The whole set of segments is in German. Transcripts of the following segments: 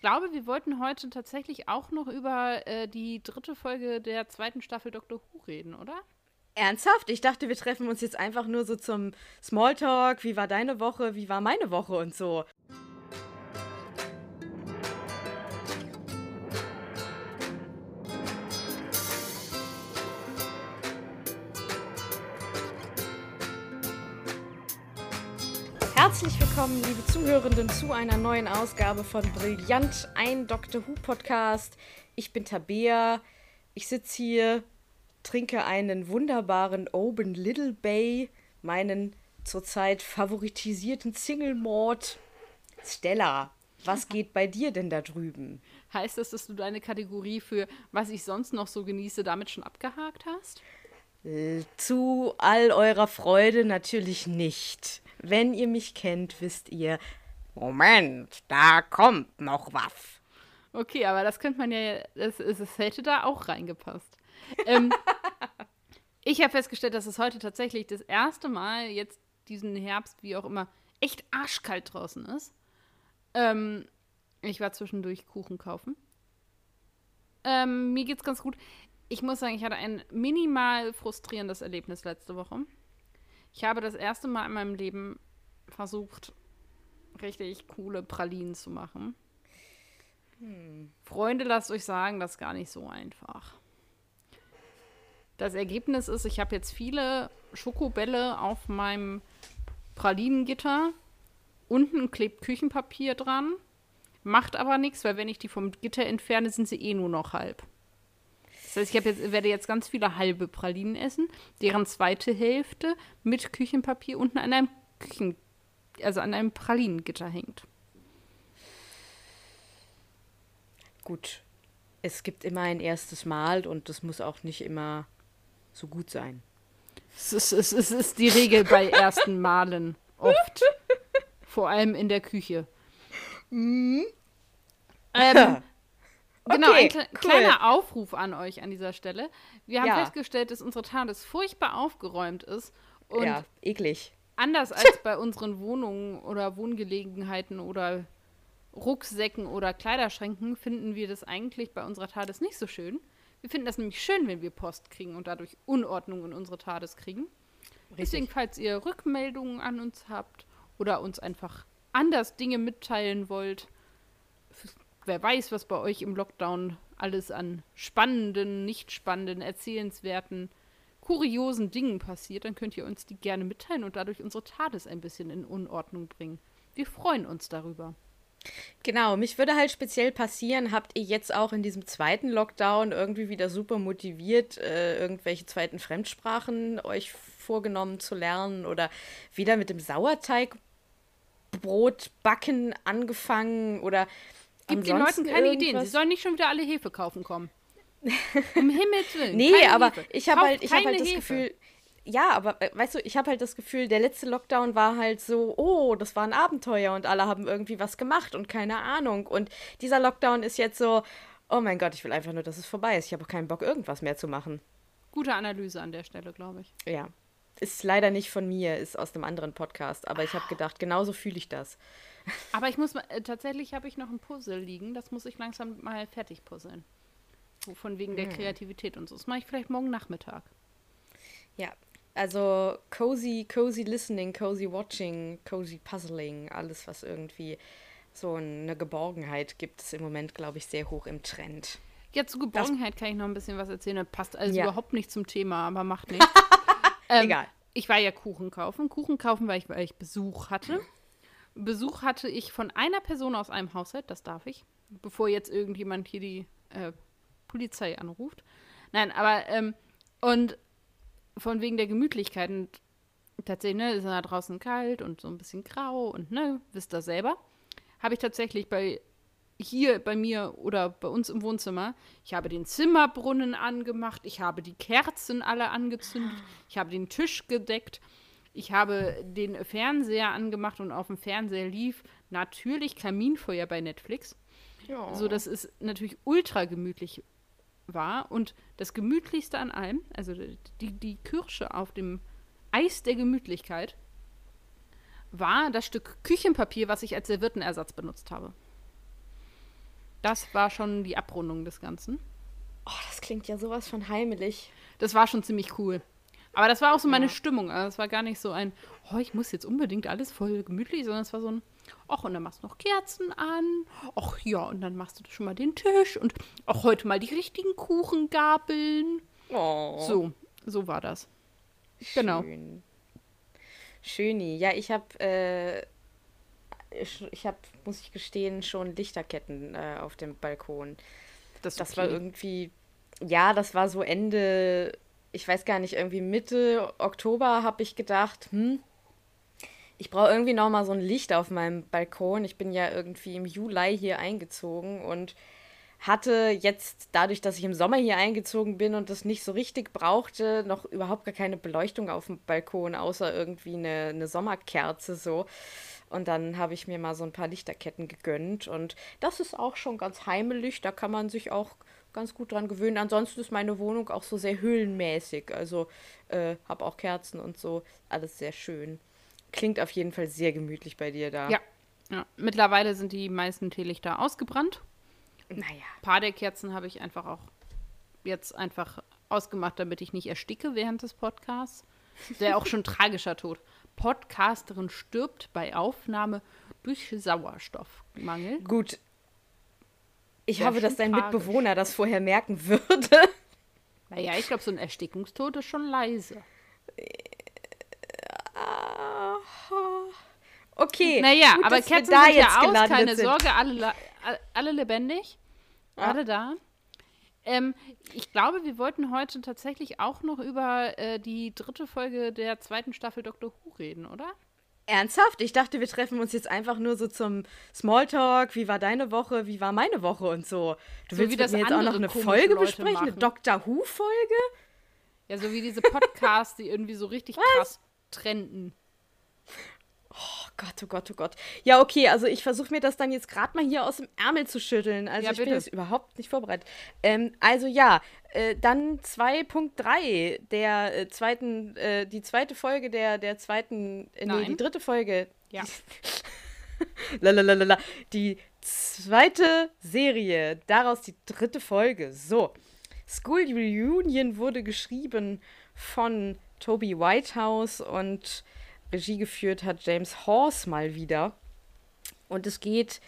ich glaube, wir wollten heute tatsächlich auch noch über äh, die dritte Folge der zweiten Staffel Doctor Who reden, oder? Ernsthaft? Ich dachte, wir treffen uns jetzt einfach nur so zum Smalltalk. Wie war deine Woche? Wie war meine Woche und so. Herzlich willkommen, liebe Zuhörenden, zu einer neuen Ausgabe von Brillant, ein Doctor Who Podcast. Ich bin Tabea. Ich sitze hier, trinke einen wunderbaren Oben Little Bay, meinen zurzeit favoritisierten Single Mord. Stella, was geht bei dir denn da drüben? Heißt das, dass du deine Kategorie für was ich sonst noch so genieße, damit schon abgehakt hast? Zu all eurer Freude natürlich nicht. Wenn ihr mich kennt, wisst ihr, Moment, da kommt noch was. Okay, aber das könnte man ja, es, es hätte da auch reingepasst. Ähm, ich habe festgestellt, dass es heute tatsächlich das erste Mal jetzt diesen Herbst, wie auch immer, echt arschkalt draußen ist. Ähm, ich war zwischendurch Kuchen kaufen. Ähm, mir geht's ganz gut. Ich muss sagen, ich hatte ein minimal frustrierendes Erlebnis letzte Woche. Ich habe das erste Mal in meinem Leben versucht, richtig coole Pralinen zu machen. Hm. Freunde, lasst euch sagen, das ist gar nicht so einfach. Das Ergebnis ist, ich habe jetzt viele Schokobälle auf meinem Pralinengitter. Unten klebt Küchenpapier dran. Macht aber nichts, weil wenn ich die vom Gitter entferne, sind sie eh nur noch halb. Das heißt, ich jetzt, werde jetzt ganz viele halbe Pralinen essen, deren zweite Hälfte mit Küchenpapier unten an einem Küchen, also an einem Pralinengitter hängt. Gut. Es gibt immer ein erstes Mal und das muss auch nicht immer so gut sein. Es ist, es ist, es ist die Regel bei ersten Malen. Oft. Vor allem in der Küche. Mhm. Ähm, Genau, okay, ein kle cool. kleiner Aufruf an euch an dieser Stelle. Wir haben ja. festgestellt, dass unsere TARDIS furchtbar aufgeräumt ist. Und ja, eklig. Anders als bei unseren Wohnungen oder Wohngelegenheiten oder Rucksäcken oder Kleiderschränken finden wir das eigentlich bei unserer TARDIS nicht so schön. Wir finden das nämlich schön, wenn wir Post kriegen und dadurch Unordnung in unsere TARDIS kriegen. Richtig. Deswegen, falls ihr Rückmeldungen an uns habt oder uns einfach anders Dinge mitteilen wollt, wer weiß, was bei euch im Lockdown alles an spannenden, nicht spannenden, erzählenswerten, kuriosen Dingen passiert, dann könnt ihr uns die gerne mitteilen und dadurch unsere TARDIS ein bisschen in Unordnung bringen. Wir freuen uns darüber. Genau, mich würde halt speziell passieren, habt ihr jetzt auch in diesem zweiten Lockdown irgendwie wieder super motiviert, äh, irgendwelche zweiten Fremdsprachen euch vorgenommen zu lernen oder wieder mit dem Sauerteigbrot backen angefangen oder Gib den Leuten keine irgendwas... Ideen. Sie sollen nicht schon wieder alle Hefe kaufen kommen. Um Himmels Willen. Nee, aber Hefe. ich habe halt, hab halt das Hefe. Gefühl, ja, aber äh, weißt du, ich habe halt das Gefühl, der letzte Lockdown war halt so, oh, das war ein Abenteuer und alle haben irgendwie was gemacht und keine Ahnung. Und dieser Lockdown ist jetzt so, oh mein Gott, ich will einfach nur, dass es vorbei ist. Ich habe auch keinen Bock, irgendwas mehr zu machen. Gute Analyse an der Stelle, glaube ich. Ja. Ist leider nicht von mir, ist aus einem anderen Podcast, aber ich habe gedacht, genauso fühle ich das. Aber ich muss mal, äh, tatsächlich habe ich noch ein Puzzle liegen, das muss ich langsam mal fertig puzzeln. Von wegen der hm. Kreativität und so. Das mache ich vielleicht morgen Nachmittag. Ja, also cozy, cozy listening, cozy watching, cozy puzzling, alles, was irgendwie so eine Geborgenheit gibt, ist im Moment, glaube ich, sehr hoch im Trend. Ja, zu Geborgenheit das kann ich noch ein bisschen was erzählen. Das passt also ja. überhaupt nicht zum Thema, aber macht nichts. ähm, Egal. Ich war ja Kuchen kaufen. Kuchen kaufen, weil ich, weil ich Besuch hatte. Besuch hatte ich von einer Person aus einem Haushalt, das darf ich, bevor jetzt irgendjemand hier die äh, Polizei anruft. Nein, aber, ähm, und von wegen der Gemütlichkeit und tatsächlich, ne, ist da draußen kalt und so ein bisschen grau und ne, wisst ihr selber, habe ich tatsächlich bei hier bei mir oder bei uns im Wohnzimmer, ich habe den Zimmerbrunnen angemacht, ich habe die Kerzen alle angezündet, ich habe den Tisch gedeckt ich habe den Fernseher angemacht und auf dem Fernseher lief natürlich Kaminfeuer bei Netflix. Ja. So dass es natürlich ultra gemütlich war. Und das Gemütlichste an allem, also die, die Kirsche auf dem Eis der Gemütlichkeit, war das Stück Küchenpapier, was ich als Serviettenersatz benutzt habe. Das war schon die Abrundung des Ganzen. Oh, das klingt ja sowas von heimelig. Das war schon ziemlich cool. Aber das war auch so meine ja. Stimmung. Also es war gar nicht so ein, oh, ich muss jetzt unbedingt alles voll gemütlich, sondern es war so ein, ach, und dann machst du noch Kerzen an. Ach ja, und dann machst du schon mal den Tisch und auch heute mal die richtigen Kuchengabeln. Oh. So, so war das. Genau. Schön. Schöni. Ja, ich habe, äh, ich, ich habe, muss ich gestehen, schon Lichterketten äh, auf dem Balkon. Das, das okay. war irgendwie, ja, das war so Ende, ich weiß gar nicht, irgendwie Mitte Oktober habe ich gedacht, hm, ich brauche irgendwie noch mal so ein Licht auf meinem Balkon. Ich bin ja irgendwie im Juli hier eingezogen und hatte jetzt dadurch, dass ich im Sommer hier eingezogen bin und das nicht so richtig brauchte, noch überhaupt gar keine Beleuchtung auf dem Balkon, außer irgendwie eine, eine Sommerkerze so. Und dann habe ich mir mal so ein paar Lichterketten gegönnt und das ist auch schon ganz heimelig, da kann man sich auch ganz gut dran gewöhnen. Ansonsten ist meine Wohnung auch so sehr höhlenmäßig, also äh, habe auch Kerzen und so, alles sehr schön. Klingt auf jeden Fall sehr gemütlich bei dir da. Ja. ja. Mittlerweile sind die meisten Teelichter ausgebrannt. Naja. Ein paar der Kerzen habe ich einfach auch jetzt einfach ausgemacht, damit ich nicht ersticke während des Podcasts. Der auch schon tragischer Tod. Podcasterin stirbt bei Aufnahme durch Sauerstoffmangel. Gut. Ich hoffe, dass dein tragisch. Mitbewohner das vorher merken würde. Naja, ich glaube, so ein Erstickungstod ist schon leise. Okay. Naja, Gut, aber Kerzen sind ja aus, keine sind. Sorge, alle, alle lebendig. Ja. Alle da. Ähm, ich glaube, wir wollten heute tatsächlich auch noch über äh, die dritte Folge der zweiten Staffel Doctor Who reden, oder? Ernsthaft? Ich dachte, wir treffen uns jetzt einfach nur so zum Smalltalk. Wie war deine Woche? Wie war meine Woche und so. Du so willst mit mir jetzt auch noch eine Folge Leute besprechen? Machen. Eine Doctor Who-Folge? Ja, so wie diese Podcasts, die irgendwie so richtig krass trenden. Oh Gott, oh Gott, oh Gott. Ja, okay, also ich versuche mir das dann jetzt gerade mal hier aus dem Ärmel zu schütteln. Also ja, ich bin jetzt überhaupt nicht vorbereitet. Ähm, also ja, äh, dann 2.3 der äh, zweiten, äh, die zweite Folge der, der zweiten, äh, nee, die dritte Folge. Ja. Lalalala. Die zweite Serie, daraus die dritte Folge. So. School Reunion wurde geschrieben von Toby Whitehouse und Regie geführt hat James Horse mal wieder. Und es geht,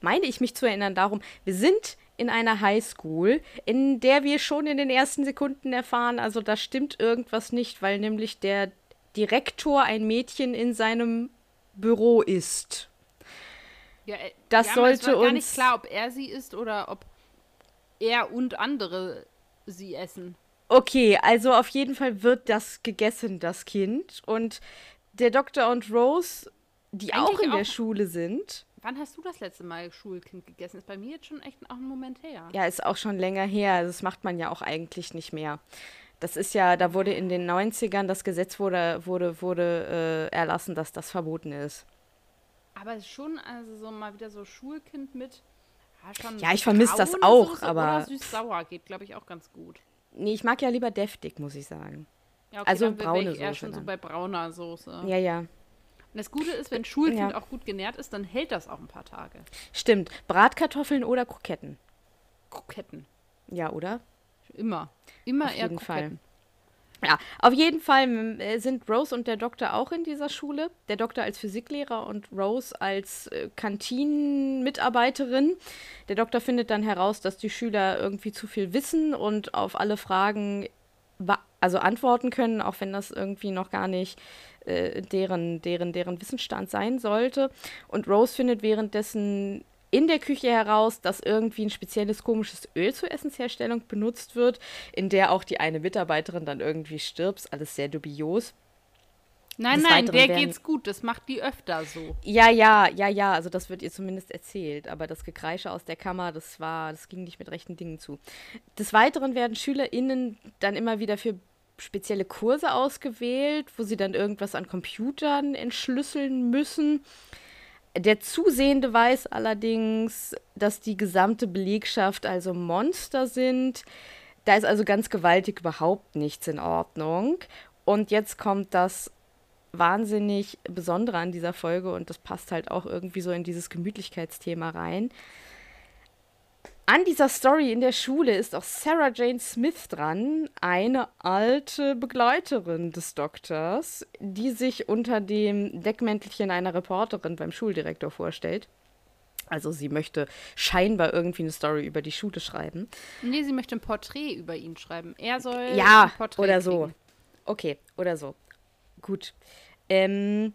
meine ich mich zu erinnern, darum, wir sind in einer Highschool, in der wir schon in den ersten Sekunden erfahren, also da stimmt irgendwas nicht, weil nämlich der Direktor ein Mädchen in seinem Büro ist. Ja, äh, das ja, sollte es uns gar nicht klar, ob er sie ist oder ob er und andere sie essen. Okay, also auf jeden Fall wird das gegessen, das Kind. Und der Doktor und Rose, die Eigentlich auch in auch der Schule sind. Wann hast du das letzte Mal Schulkind gegessen? Ist bei mir jetzt schon echt auch ein Moment her. Ja, ist auch schon länger her. Das macht man ja auch eigentlich nicht mehr. Das ist ja, da wurde in den 90ern das Gesetz wurde, wurde, wurde äh, erlassen, dass das verboten ist. Aber schon, also so mal wieder so Schulkind mit. Ja, ja ich vermisse das auch, aber. Oder süß-sauer geht, glaube ich, auch ganz gut. Nee, ich mag ja lieber deftig, muss ich sagen. Ja, okay, also braune Soße. eher schon dann. so bei brauner Soße. Ja, ja. Und das Gute ist, wenn Schulkind ja. auch gut genährt ist, dann hält das auch ein paar Tage. Stimmt. Bratkartoffeln oder Kroketten? Kroketten. Ja, oder? Immer. Immer Auf eher jeden Kroketten. Fall. Ja, auf jeden Fall äh, sind Rose und der Doktor auch in dieser Schule. Der Doktor als Physiklehrer und Rose als äh, Kantinenmitarbeiterin. Der Doktor findet dann heraus, dass die Schüler irgendwie zu viel wissen und auf alle Fragen also antworten können, auch wenn das irgendwie noch gar nicht äh, deren, deren, deren Wissensstand sein sollte. Und Rose findet währenddessen in der Küche heraus, dass irgendwie ein spezielles komisches Öl zur Essensherstellung benutzt wird, in der auch die eine Mitarbeiterin dann irgendwie stirbt. Alles sehr dubios. Nein, Des nein, der geht's gut. Das macht die öfter so. Ja, ja, ja, ja. Also das wird ihr zumindest erzählt. Aber das Gekreische aus der Kammer, das war, das ging nicht mit rechten Dingen zu. Des Weiteren werden SchülerInnen dann immer wieder für spezielle Kurse ausgewählt, wo sie dann irgendwas an Computern entschlüsseln müssen. Der Zusehende weiß allerdings, dass die gesamte Belegschaft also Monster sind. Da ist also ganz gewaltig überhaupt nichts in Ordnung. Und jetzt kommt das wahnsinnig Besondere an dieser Folge und das passt halt auch irgendwie so in dieses Gemütlichkeitsthema rein. An dieser Story in der Schule ist auch Sarah Jane Smith dran, eine alte Begleiterin des Doktors, die sich unter dem Deckmäntelchen einer Reporterin beim Schuldirektor vorstellt. Also sie möchte scheinbar irgendwie eine Story über die Schule schreiben. Nee, sie möchte ein Porträt über ihn schreiben. Er soll ja, ein Porträt oder kriegen. so. Okay, oder so. Gut. Ähm,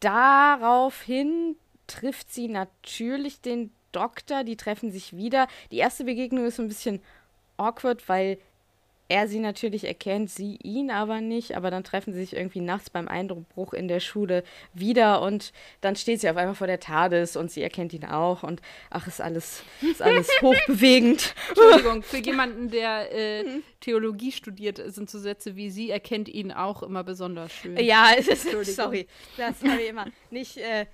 daraufhin trifft sie natürlich den Doktor. Die treffen sich wieder. Die erste Begegnung ist so ein bisschen awkward, weil er sie natürlich erkennt, sie ihn aber nicht. Aber dann treffen sie sich irgendwie nachts beim Eindruckbruch in der Schule wieder und dann steht sie auf einmal vor der TARDIS und sie erkennt ihn auch. Und ach, ist alles, ist alles hochbewegend. Entschuldigung, für jemanden, der äh, Theologie studiert, sind so Sätze wie sie erkennt ihn auch immer besonders schön. Ja, es ist, sorry, das habe ich immer nicht äh,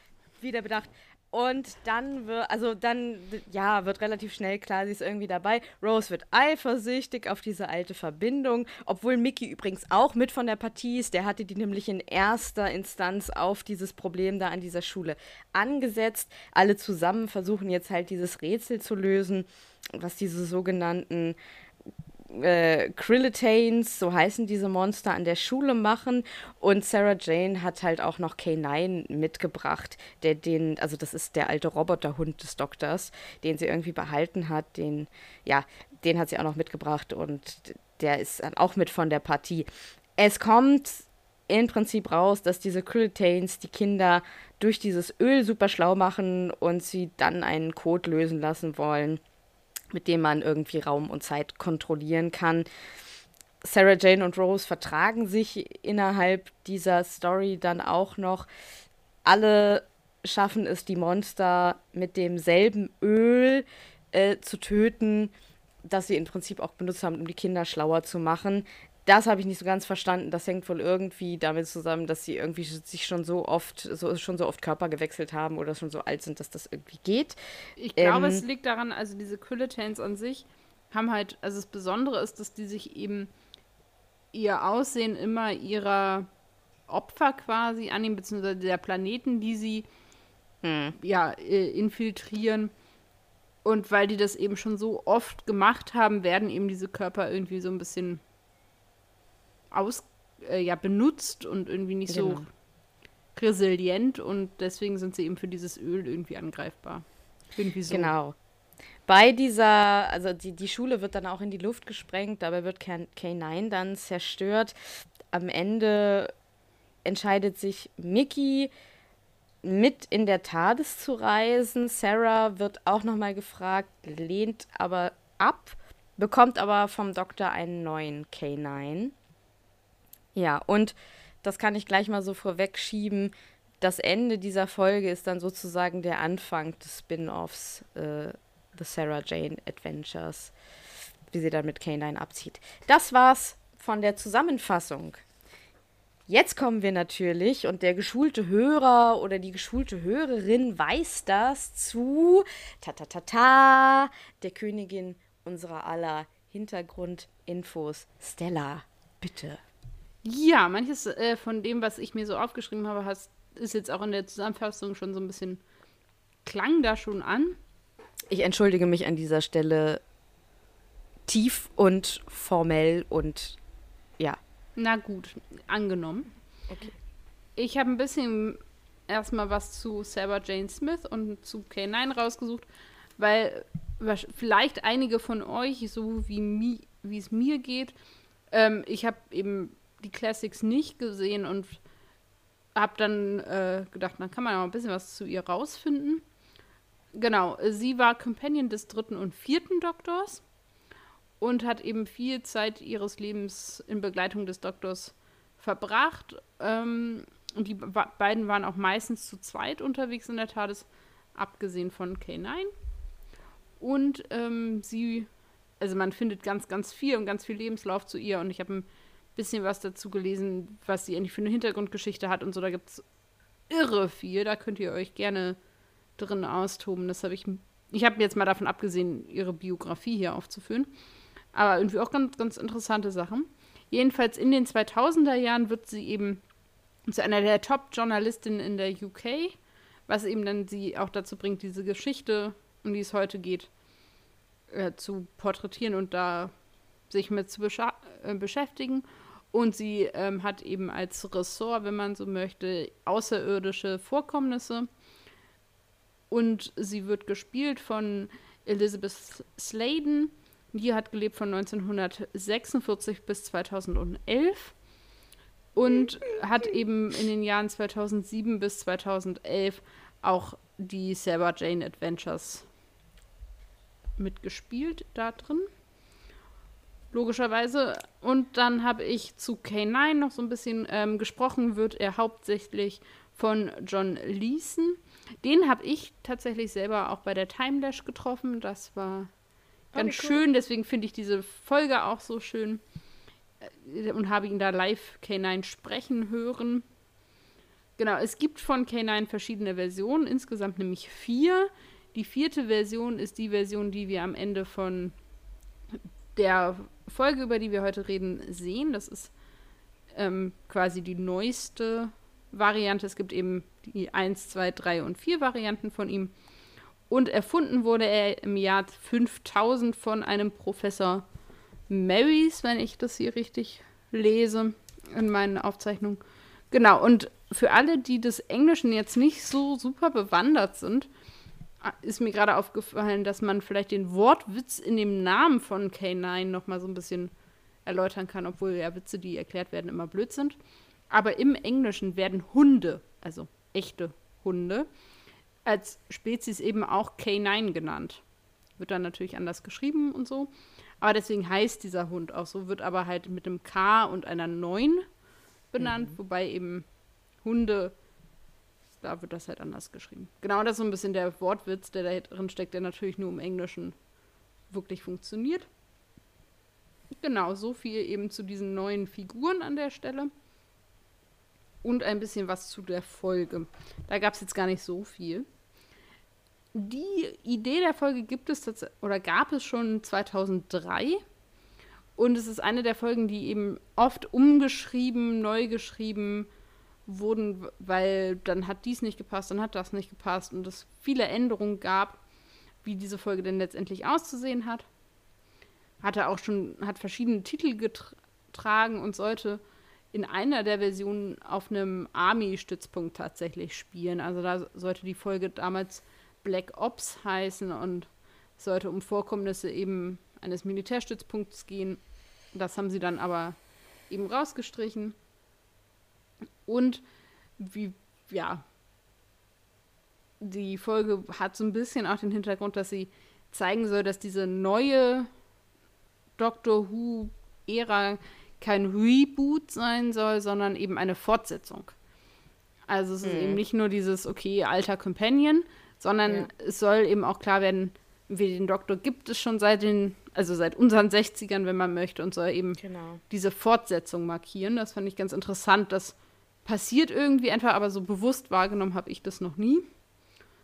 wieder bedacht. Und dann wird, also dann, ja, wird relativ schnell klar, sie ist irgendwie dabei. Rose wird eifersüchtig auf diese alte Verbindung, obwohl Mickey übrigens auch mit von der Partie ist. Der hatte die nämlich in erster Instanz auf dieses Problem da an dieser Schule angesetzt. Alle zusammen versuchen jetzt halt dieses Rätsel zu lösen, was diese sogenannten äh, Krillitanes, so heißen diese Monster, an der Schule machen. Und Sarah Jane hat halt auch noch K9 mitgebracht, der den, also das ist der alte Roboterhund des Doktors, den sie irgendwie behalten hat. Den, ja, den hat sie auch noch mitgebracht und der ist dann auch mit von der Partie. Es kommt im Prinzip raus, dass diese Krillitanes die Kinder durch dieses Öl super schlau machen und sie dann einen Code lösen lassen wollen mit dem man irgendwie Raum und Zeit kontrollieren kann. Sarah Jane und Rose vertragen sich innerhalb dieser Story dann auch noch. Alle schaffen es, die Monster mit demselben Öl äh, zu töten, das sie im Prinzip auch benutzt haben, um die Kinder schlauer zu machen. Das habe ich nicht so ganz verstanden. Das hängt wohl irgendwie damit zusammen, dass sie irgendwie sich schon so oft, so, schon so oft Körper gewechselt haben oder schon so alt sind, dass das irgendwie geht. Ich glaube, Ähm, es liegt daran, also diese Krillitanes an sich haben halt, also das Besondere ist, dass die sich eben ihr Aussehen immer ihrer Opfer quasi annehmen, beziehungsweise der Planeten, die sie ja, äh, infiltrieren. Und weil die das eben schon so oft gemacht haben, werden eben diese Körper irgendwie so ein bisschen aus, äh, ja, benutzt und irgendwie nicht Genau. so resilient und deswegen sind sie eben für dieses Öl irgendwie angreifbar. Irgendwie so. Genau. Bei dieser, also die, die Schule wird dann auch in die Luft gesprengt, dabei wird K- K9 dann zerstört. Am Ende entscheidet sich Mickey mit in der TARDIS zu reisen. Sarah wird auch nochmal gefragt, lehnt aber ab, bekommt aber vom Doktor einen neuen K9. Ja, und das kann ich gleich mal so vorwegschieben. Das Ende dieser Folge ist dann sozusagen der Anfang des Spin-offs äh, The Sarah Jane Adventures, wie sie dann mit K9 abzieht. Das war's von der Zusammenfassung. Jetzt kommen wir natürlich, und der geschulte Hörer oder die geschulte Hörerin weiß das zu ta ta ta ta der Königin unserer aller Hintergrundinfos, Stella. Bitte. Ja, manches äh, von dem, was ich mir so aufgeschrieben habe, hast, ist jetzt auch in der Zusammenfassung schon so ein bisschen, klang da schon an. Ich entschuldige mich an dieser Stelle tief und formell und ja. Na gut, angenommen. Okay. Ich habe ein bisschen erstmal was zu Sarah Jane Smith und zu K9 rausgesucht, weil vielleicht einige von euch, so wie, mi, wie es mir geht, ähm, ich habe eben die Classics nicht gesehen und habe dann äh, gedacht, dann kann man mal ein bisschen was zu ihr rausfinden. Genau, sie war Companion des dritten und vierten Doktors und hat eben viel Zeit ihres Lebens in Begleitung des Doktors verbracht. Ähm, und die be- beiden waren auch meistens zu zweit unterwegs in der TARDIS, abgesehen von K9. Und ähm, sie, also man findet ganz, ganz viel und ganz viel Lebenslauf zu ihr. Und ich habe ein bisschen was dazu gelesen, was sie eigentlich für eine Hintergrundgeschichte hat und so. Da gibt es irre viel. Da könnt ihr euch gerne drin austoben. Das habe ich. Ich habe jetzt mal davon abgesehen, ihre Biografie hier aufzuführen. Aber irgendwie auch ganz, ganz interessante Sachen. Jedenfalls in den 2000er Jahren wird sie eben zu einer der Top-Journalistinnen in der UK, was eben dann sie auch dazu bringt, diese Geschichte um die es heute geht, äh, zu porträtieren und da sich mit zu äh, beschäftigen. Und sie ähm, hat eben als Ressort, wenn man so möchte, außerirdische Vorkommnisse. Und sie wird gespielt von Elizabeth Sladen. Die hat gelebt von 1946 bis 2011 und hat eben in den Jahren 2007 bis 2011 auch die Sarah Jane Adventures mitgespielt da drin. Logischerweise. Und dann habe ich zu K9 noch so ein bisschen ähm, gesprochen, wird er hauptsächlich von John Leeson. Den habe ich tatsächlich selber auch bei der Time Dash getroffen. Das war ah, ganz cool. schön, deswegen finde ich diese Folge auch so schön äh, und habe ihn da live K9 sprechen hören. Genau, es gibt von K9 verschiedene Versionen, insgesamt nämlich vier. Die vierte Version ist die Version, die wir am Ende von der Folge, über die wir heute reden, sehen. Das ist ähm, quasi die neueste Variante. Es gibt eben die 1, 2, 3 und 4 Varianten von ihm. Und erfunden wurde er im Jahr 5000 von einem Professor Marys, wenn ich das hier richtig lese in meinen Aufzeichnungen. Genau, und für alle, die des Englischen jetzt nicht so super bewandert sind, ist mir gerade aufgefallen, dass man vielleicht den Wortwitz in dem Namen von K9 noch mal so ein bisschen erläutern kann, obwohl ja Witze, die erklärt werden, immer blöd sind. Aber im Englischen werden Hunde, also echte Hunde, als Spezies eben auch K9 genannt. Wird dann natürlich anders geschrieben und so. Aber deswegen heißt dieser Hund auch so, wird aber halt mit einem K und einer 9 benannt, mhm. wobei eben Hunde da wird das halt anders geschrieben. Genau, das ist so ein bisschen der Wortwitz, der da drin steckt, der natürlich nur im Englischen wirklich funktioniert. Genau, so viel eben zu diesen neuen Figuren an der Stelle. Und ein bisschen was zu der Folge. Da gab es jetzt gar nicht so viel. Die Idee der Folge gibt es oder gab es schon 2003. Und es ist eine der Folgen, die eben oft umgeschrieben, neu geschrieben, wurden, weil dann hat dies nicht gepasst, dann hat das nicht gepasst und es viele Änderungen gab, wie diese Folge denn letztendlich auszusehen hat. Hatte auch schon, hat verschiedene Titel getragen und sollte in einer der Versionen auf einem Army-Stützpunkt tatsächlich spielen. Also da sollte die Folge damals Black Ops heißen und sollte um Vorkommnisse eben eines Militärstützpunkts gehen. Das haben sie dann aber eben rausgestrichen. Und wie, ja, die Folge hat so ein bisschen auch den Hintergrund, dass sie zeigen soll, dass diese neue Doctor Who-Ära kein Reboot sein soll, sondern eben eine Fortsetzung. Also es ist hm. eben nicht nur dieses, okay, alter Companion, sondern ja. es soll eben auch klar werden, wie den Doktor gibt es schon seit den, also seit unseren 60ern, wenn man möchte, und soll eben genau. diese Fortsetzung markieren. Das fand ich ganz interessant, dass passiert irgendwie einfach, aber so bewusst wahrgenommen habe ich das noch nie.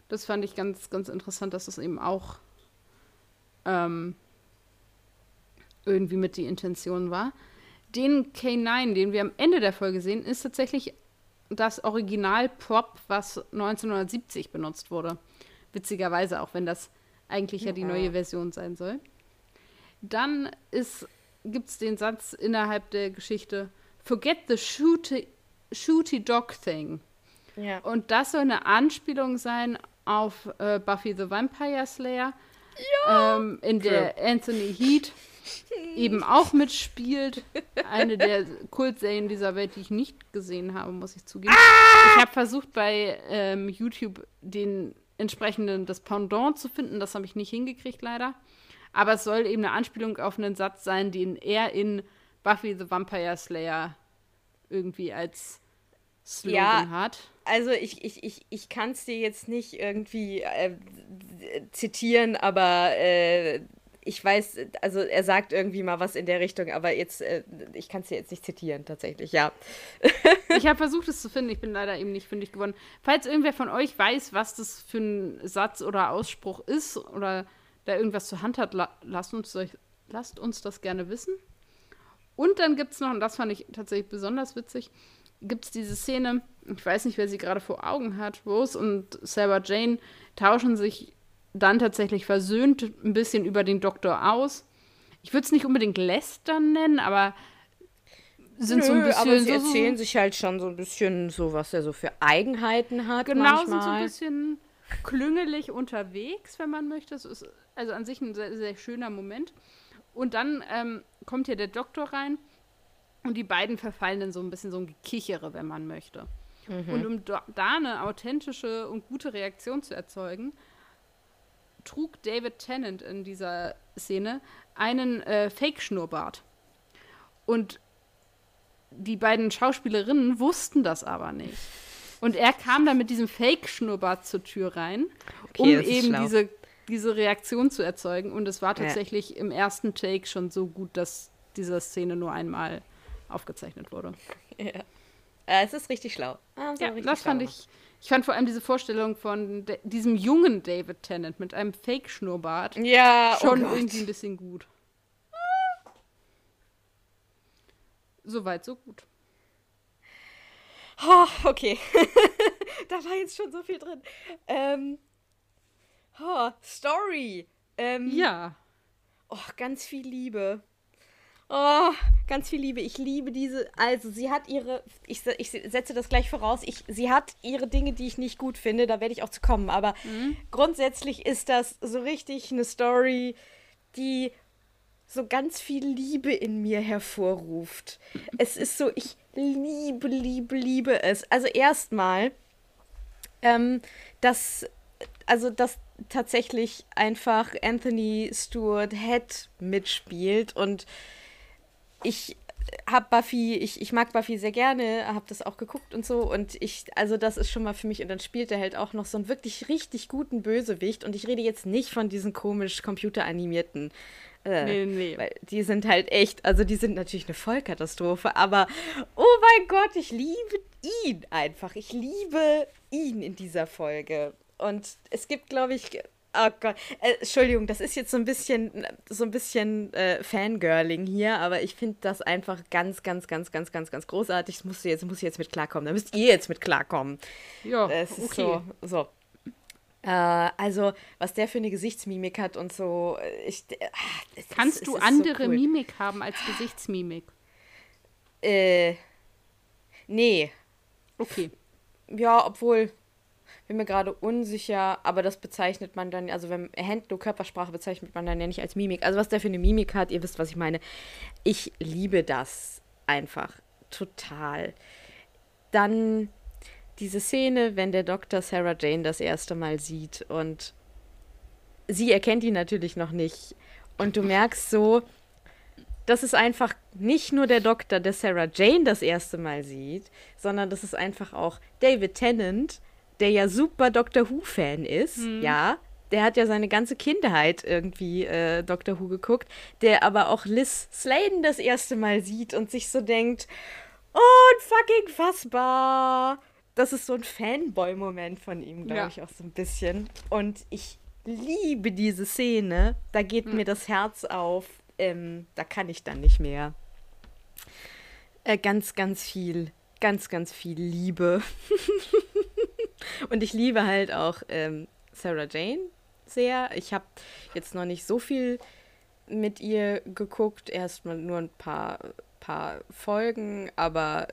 Das fand ich ganz, ganz interessant, dass das eben auch ähm, irgendwie mit die Intention war. Den K9, den wir am Ende der Folge sehen, ist tatsächlich das Original-Prop, was 1970 benutzt wurde. Witzigerweise, auch wenn das eigentlich ja, ja die neue Version sein soll. Dann gibt es den Satz innerhalb der Geschichte: Forget the shooting Shooty Dog Thing. Ja. Und das soll eine Anspielung sein auf äh, Buffy the Vampire Slayer, ja. ähm, in der Anthony Heat eben auch mitspielt. Eine der Kultserien dieser Welt, die ich nicht gesehen habe, muss ich zugeben. Ah! Ich habe versucht, bei ähm, YouTube den entsprechenden, das Pendant zu finden. Das habe ich nicht hingekriegt, leider. Aber es soll eben eine Anspielung auf einen Satz sein, den er in Buffy the Vampire Slayer irgendwie als Slogan ja, hat. Also ich, ich, ich, ich kann es dir jetzt nicht irgendwie äh, zitieren, aber äh, ich weiß, also er sagt irgendwie mal was in der Richtung, aber jetzt, äh, ich kann es dir jetzt nicht zitieren, tatsächlich, ja. ich habe versucht, es zu finden, ich bin leider eben nicht fündig geworden. Falls irgendwer von euch weiß, was das für ein Satz oder Ausspruch ist oder da irgendwas zur Hand hat, la lasst, uns, lasst uns das gerne wissen. Und dann gibt es noch, und das fand ich tatsächlich besonders witzig, gibt es diese Szene, ich weiß nicht, wer sie gerade vor Augen hat, Rose und Sarah Jane tauschen sich dann tatsächlich versöhnt ein bisschen über den Doktor aus. Ich würde es nicht unbedingt lästern nennen, aber sind Nö, so ein bisschen. aber sie so, erzählen sich halt schon so ein bisschen so, was er so für Eigenheiten hat genau, manchmal. sind so ein bisschen klüngelig unterwegs, wenn man möchte. Es ist also an sich ein sehr, sehr schöner Moment. Und dann ähm, kommt hier der Doktor rein und die beiden verfallen in so ein bisschen so ein Gekichere, wenn man möchte. Und um da eine authentische und gute Reaktion zu erzeugen, trug David Tennant in dieser Szene einen äh, Fake-Schnurrbart. Und die beiden Schauspielerinnen wussten das aber nicht. Und er kam dann mit diesem Fake-Schnurrbart zur Tür rein, um Okay, ist eben schlau. diese, diese Reaktion zu erzeugen. Und es war Ja. tatsächlich im ersten Take schon so gut, dass diese Szene nur einmal aufgezeichnet wurde. Ja. Es ist richtig schlau. Ah, Ja, richtig das schlau fand gemacht. ich. Ich fand vor allem diese Vorstellung von diesem jungen David Tennant mit einem Fake-Schnurrbart Ja, schon oh irgendwie ein bisschen gut. Soweit, so gut. Oh, okay. da war jetzt schon so viel drin. Ähm, oh, Story. Ähm, Ja. Oh, ganz viel Liebe. Oh, ganz viel Liebe. Ich liebe diese. Also, sie hat ihre. Ich, ich setze das gleich voraus. Ich, sie hat ihre Dinge, die ich nicht gut finde. Da werde ich auch zu kommen. Aber grundsätzlich ist das so richtig eine Story, die so ganz viel Liebe in mir hervorruft. Es ist so, ich liebe, liebe, liebe es. Also erstmal, ähm, dass, also dass tatsächlich einfach Anthony Stewart Head mitspielt und ich habe Buffy, ich, ich mag Buffy sehr gerne, habe das auch geguckt und so und ich, also das ist schon mal für mich und dann spielt er halt auch noch so einen wirklich richtig guten Bösewicht und ich rede jetzt nicht von diesen komisch computeranimierten äh, Nee, nee. weil die sind halt echt, also die sind natürlich eine Vollkatastrophe, aber oh mein Gott, ich liebe ihn einfach. Ich liebe ihn in dieser Folge. Und es gibt, glaube ich, oh Gott, äh, Entschuldigung, das ist jetzt so ein bisschen, so ein bisschen äh, Fangirling hier, aber ich finde das einfach ganz, ganz, ganz, ganz, ganz, ganz großartig. Das musst du jetzt, muss ich jetzt mit klarkommen. Da müsst ihr jetzt mit klarkommen. Ja, ist okay. so, so. Äh, also, was der für eine Gesichtsmimik hat und so. Ich, äh, es ist- Kannst es du ist so andere cool. Mimik haben als Gesichtsmimik? Äh, nee. Okay. Ja, obwohl, bin mir gerade unsicher, aber das bezeichnet man dann, also wenn Händler Körpersprache bezeichnet man dann ja nicht als Mimik. Also was der für eine Mimik hat, ihr wisst, was ich meine. Ich liebe das einfach total. Dann diese Szene, wenn der Doktor Sarah Jane das erste Mal sieht und sie erkennt ihn natürlich noch nicht. Und du merkst so, das ist einfach nicht nur der Doktor, der Sarah Jane das erste Mal sieht, sondern das ist einfach auch David Tennant, der ja super Doctor Who-Fan ist, ja. Der hat ja seine ganze Kindheit irgendwie äh, Doctor Who geguckt, der aber auch Liz Sladen das erste Mal sieht und sich so denkt, unfucking fassbar. Das ist so ein Fanboy-Moment von ihm, glaube Ja. ich, auch so ein bisschen. Und ich liebe diese Szene. Da geht mir das Herz auf. Ähm, da kann ich dann nicht mehr. Äh, ganz, ganz viel, ganz, ganz viel Liebe. Und ich liebe halt auch ähm, Sarah Jane sehr. Ich habe jetzt noch nicht so viel mit ihr geguckt, erstmal nur ein paar, paar Folgen, aber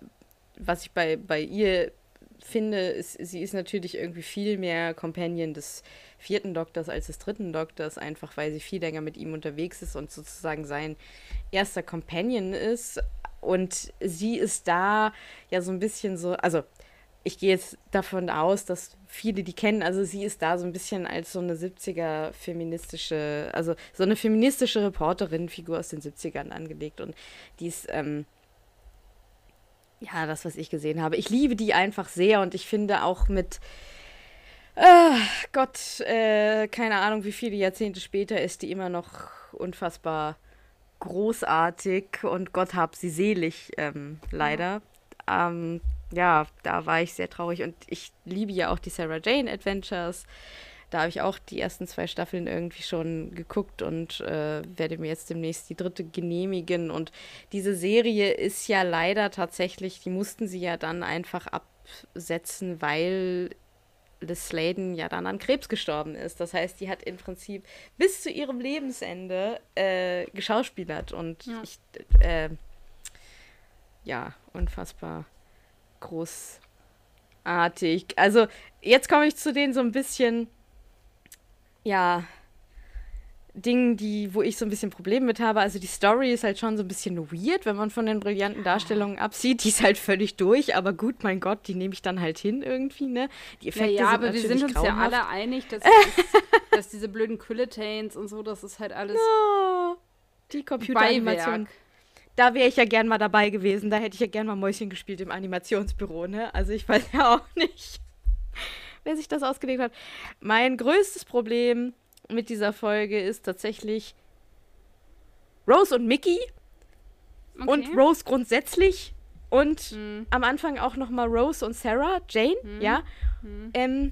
was ich bei, bei ihr finde, ist, sie ist natürlich irgendwie viel mehr Companion des vierten Doktors als des dritten Doktors, einfach weil sie viel länger mit ihm unterwegs ist und sozusagen sein erster Companion ist. Und sie ist da ja so ein bisschen so, also ich gehe jetzt davon aus, dass viele die kennen, also sie ist da so ein bisschen als so eine 70er feministische, also so eine feministische Reporterin-Figur aus den 70ern angelegt und die ist, ähm, ja, das, was ich gesehen habe. Ich liebe die einfach sehr und ich finde auch mit, äh, Gott, äh, keine Ahnung, wie viele Jahrzehnte später ist die immer noch unfassbar großartig und Gott hab sie selig, ähm, leider. Ähm, ja, da war ich sehr traurig und ich liebe ja auch die Sarah Jane Adventures. Da habe ich auch die ersten zwei Staffeln irgendwie schon geguckt und äh, werde mir jetzt demnächst die dritte genehmigen. Und diese Serie ist ja leider tatsächlich, die mussten sie ja dann einfach absetzen, weil Liz Sladen ja dann an Krebs gestorben ist. Das heißt, die hat im Prinzip bis zu ihrem Lebensende äh, geschauspielert und ja. ich, äh, ja, unfassbar großartig. Also jetzt komme ich zu denen so ein bisschen, ja, Dingen, die, wo ich so ein bisschen Probleme mit habe. Also die Story ist halt schon so ein bisschen weird, wenn man von den brillanten Darstellungen absieht. Die ist halt völlig durch, aber gut, mein Gott, die nehme ich dann halt hin irgendwie, ne? Die Effekte ja, ja, sind aber wir sind uns grauenhaft. ja alle einig, dass, dass diese blöden Quilletains und so, das ist halt alles. Oh, die Computeranimation. Da wäre ich ja gern mal dabei gewesen. Da hätte ich ja gern mal Mäuschen gespielt im Animationsbüro, ne? Also ich weiß ja auch nicht, wer sich das ausgelegt hat. Mein größtes Problem mit dieser Folge ist tatsächlich Rose und Mickey okay. und Rose grundsätzlich und hm. am Anfang auch noch mal Rose und Sarah, Jane, hm. ja. Hm. Ähm,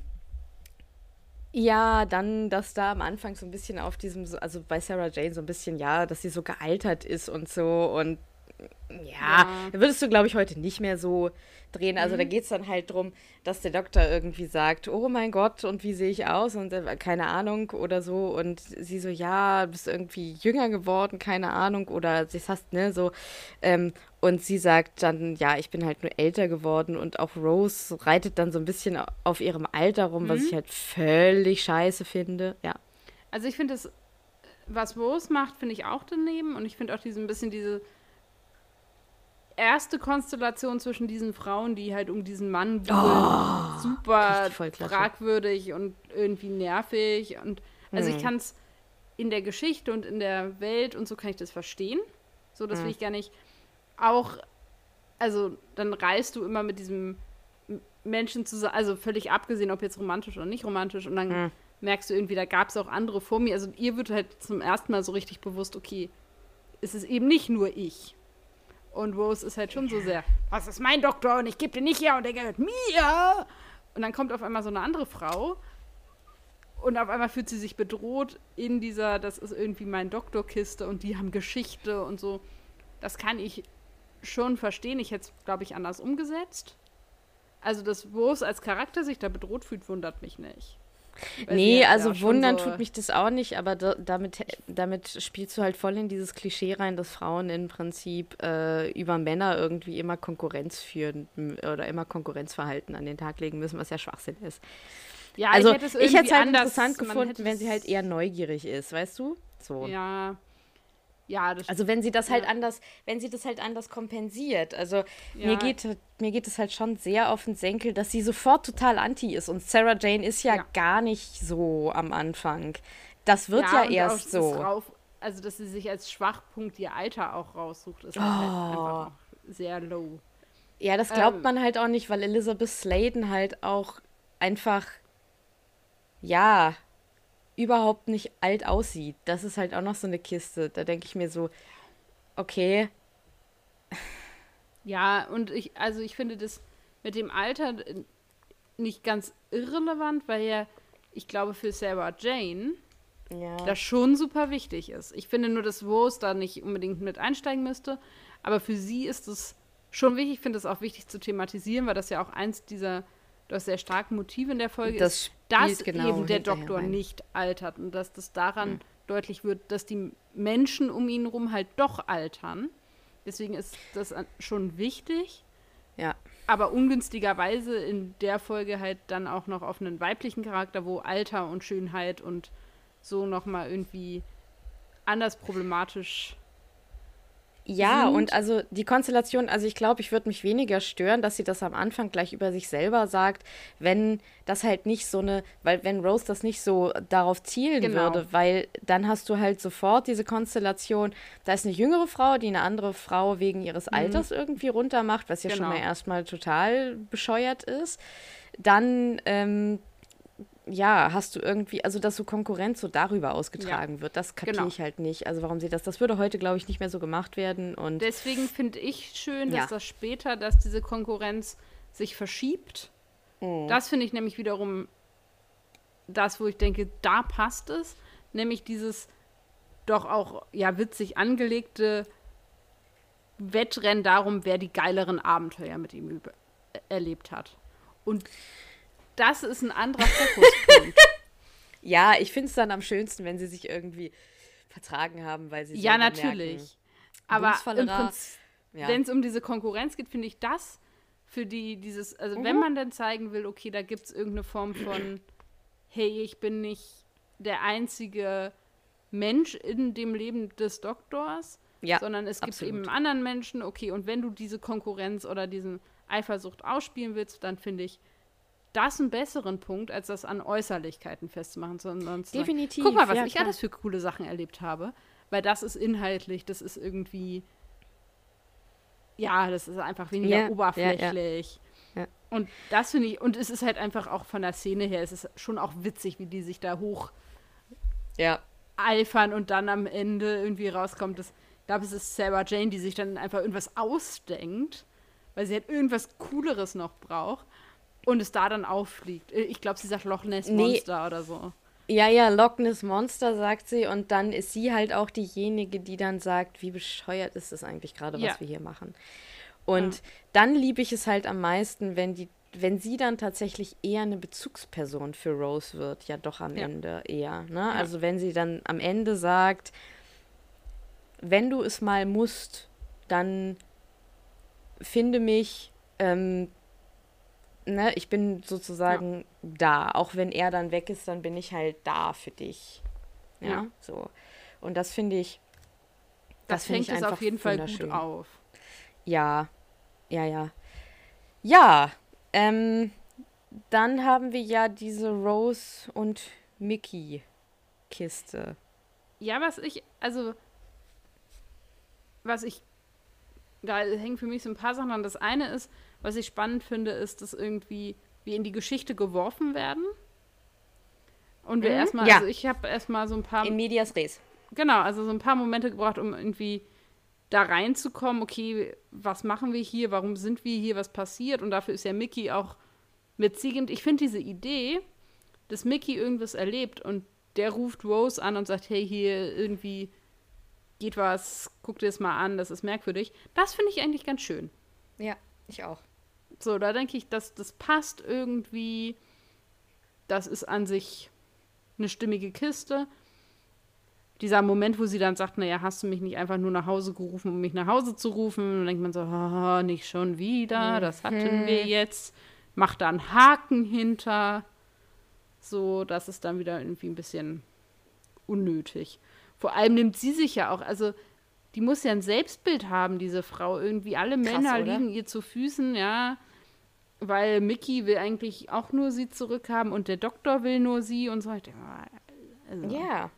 ja, dann, dass da am Anfang so ein bisschen auf diesem, also bei Sarah Jane so ein bisschen, ja, dass sie so gealtert ist und so und ja, ja. würdest du, glaube ich, heute nicht mehr so drehen. Also mhm. da geht es dann halt darum, dass der Doktor irgendwie sagt, oh mein Gott, und wie sehe ich aus? Und äh, keine Ahnung oder so. Und sie so, ja, bist irgendwie jünger geworden, keine Ahnung. Oder sie hast, ne, so. Ähm, und sie sagt dann, ja, ich bin halt nur älter geworden. Und auch Rose reitet dann so ein bisschen auf ihrem Alter rum, mhm. was ich halt völlig scheiße finde. Ja. Also ich finde das, was Rose macht, finde ich auch daneben. Und ich finde auch diesen bisschen diese erste Konstellation zwischen diesen Frauen, die halt um diesen Mann oh, super fragwürdig und irgendwie nervig. Und also hm. ich kann es in der Geschichte und in der Welt und so kann ich das verstehen. So, das hm. will ich gar nicht. Auch, also dann reist du immer mit diesem Menschen zusammen, also völlig abgesehen, ob jetzt romantisch oder nicht romantisch, und dann hm. merkst du irgendwie, da gab es auch andere vor mir. Also ihr wird halt zum ersten Mal so richtig bewusst, okay, es ist eben nicht nur ich. Und Rose ist halt schon so sehr, was ist mein Doktor und ich gebe den nicht her und der gehört mir. Und dann kommt auf einmal so eine andere Frau und auf einmal fühlt sie sich bedroht in dieser, das ist irgendwie mein Doktorkiste und die haben Geschichte und so. Das kann ich schon verstehen. Ich hätte es, glaube ich, anders umgesetzt. Also, dass Rose als Charakter sich da bedroht fühlt, wundert mich nicht. Nee, also wundern so tut mich das auch nicht, aber da, damit, damit spielst du halt voll in dieses Klischee rein, dass Frauen im Prinzip äh, über Männer irgendwie immer Konkurrenz führen oder immer Konkurrenzverhalten an den Tag legen müssen, was ja Schwachsinn ist. Ja, also ich hätte es halt interessant gefunden, wenn sie halt eher neugierig ist, weißt du? So. Ja, ja, das Also wenn sie das halt ja. halt anders, wenn sie das halt anders kompensiert. Also ja. mir geht mir geht es halt schon sehr auf den Senkel, dass sie sofort total anti ist und Sarah Jane ist ja, gar nicht so am Anfang. Das wird ja, erst so. Drauf, also dass sie sich als Schwachpunkt ihr Alter auch raussucht, ist oh. halt einfach sehr low. Ja, das glaubt ähm, man halt auch nicht, weil Elizabeth Sladen halt auch einfach ja, überhaupt nicht alt aussieht. Das ist halt auch noch so eine Kiste. Da denke ich mir so, okay. Ja, und ich, also ich finde das mit dem Alter nicht ganz irrelevant, weil ja, ich glaube, für Sarah Jane ja. das schon super wichtig ist. Ich finde nur, dass Rose da nicht unbedingt mit einsteigen müsste, aber für sie ist es schon wichtig. Ich finde es auch wichtig zu thematisieren, weil das ja auch eins dieser das sehr starken Motiv in der Folge das ist, dass genau eben der Doktor rein. nicht altert und dass das daran mhm. deutlich wird, dass die Menschen um ihn herum halt doch altern. Deswegen ist das schon wichtig. Ja. Aber ungünstigerweise in der Folge halt dann auch noch auf einen weiblichen Charakter, wo Alter und Schönheit und so nochmal irgendwie anders problematisch ja, sind. und also die Konstellation, also ich glaube, ich würde mich weniger stören, dass sie das am Anfang gleich über sich selber sagt, wenn das halt nicht so eine, weil wenn Rose das nicht so darauf zielen genau. würde, weil dann hast du halt sofort diese Konstellation, da ist eine jüngere Frau, die eine andere Frau wegen ihres mhm. Alters mhm. irgendwie runtermacht, was ja genau. schon mal erstmal total bescheuert ist. Dann ähm, ja, hast du irgendwie, also dass so Konkurrenz so darüber ausgetragen ja. wird, das kapiere genau. ich halt nicht. Also warum sie das, das würde heute, glaube ich, nicht mehr so gemacht werden. Und Deswegen finde ich schön, dass ja. das später, dass diese Konkurrenz sich verschiebt. Mhm. Das finde ich nämlich wiederum das, wo ich denke, da passt es. Nämlich dieses doch auch, ja, witzig angelegte Wettrennen darum, wer die geileren Abenteuer mit ihm erlebt hat. Und das ist ein anderer Fokuspunkt. ja, ich finde es dann am schönsten, wenn sie sich irgendwie vertragen haben, weil sie Ja, natürlich. Merken, Aber im Prinzip, ja. wenn es um diese Konkurrenz geht, finde ich das für die, dieses, also mhm. wenn man dann zeigen will, okay, da gibt es irgendeine Form von, hey, ich bin nicht der einzige Mensch in dem Leben des Doktors, ja, sondern es absolut. gibt eben einen anderen Menschen, okay, und wenn du diese Konkurrenz oder diesen Eifersucht ausspielen willst, dann finde ich das einen besseren Punkt, als das an Äußerlichkeiten festzumachen, sondern Definitiv. Guck mal, was ja, ich alles für coole Sachen erlebt habe, weil das ist inhaltlich, das ist irgendwie ja, das ist einfach weniger ja, oberflächlich. Ja. Und das finde ich, und es ist halt einfach auch von der Szene her, es ist schon auch witzig, wie die sich da hoch ja. eifern und dann am Ende irgendwie rauskommt, dass, ich glaube, es ist Sarah Jane, die sich dann einfach irgendwas ausdenkt, weil sie halt irgendwas Cooleres noch braucht und es da dann auffliegt. Ich glaube, sie sagt Loch Ness Monster nee. oder so. Ja, ja, Loch Ness Monster sagt sie und dann ist sie halt auch diejenige, die dann sagt, wie bescheuert ist das eigentlich gerade, was ja. wir hier machen. Und ja. dann liebe ich es halt am meisten, wenn die wenn sie dann tatsächlich eher eine Bezugsperson für Rose wird, ja doch am ja. Ende eher. Ne? Also wenn sie dann am Ende sagt, wenn du es mal musst, dann finde mich, ähm, ne, ich bin sozusagen ja. da. Auch wenn er dann weg ist, dann bin ich halt da für dich. Ja, ja. so. Und das finde ich, das, das finde ich einfach auf jeden Fall gut auf. Ja, ja, ja. Ja, ähm, dann haben wir ja diese Rose und Mickey Kiste. Ja, was ich, also, was ich, da hängen für mich so ein paar Sachen an. Das eine ist, was ich spannend finde, ist, dass irgendwie wir in die Geschichte geworfen werden. Und wir mhm. erstmal, ja. also ich habe erstmal so ein paar. In Medias Res. Genau, also so ein paar Momente gebraucht, um irgendwie da reinzukommen, okay, was machen wir hier, warum sind wir hier, was passiert? Und dafür ist ja Mickey auch mitziehend. Ich finde diese Idee, dass Mickey irgendwas erlebt und der ruft Rose an und sagt, hey, hier irgendwie geht was, guck dir das mal an, das ist merkwürdig. Das finde ich eigentlich ganz schön. Ja, ich auch. So, da denke ich, dass das passt irgendwie. Das ist an sich eine stimmige Kiste. Dieser Moment, wo sie dann sagt, naja, hast du mich nicht einfach nur nach Hause gerufen, um mich nach Hause zu rufen? Und dann denkt man so, oh, nicht schon wieder, das hatten wir mhm. jetzt. Macht da einen Haken hinter. So, das ist dann wieder irgendwie ein bisschen unnötig. Vor allem nimmt sie sich ja auch, also die muss ja ein Selbstbild haben, diese Frau. Irgendwie alle Krass, Männer oder? liegen ihr zu Füßen, ja. Weil Mickey will eigentlich auch nur sie zurückhaben und der Doktor will nur sie und so. Also, ja.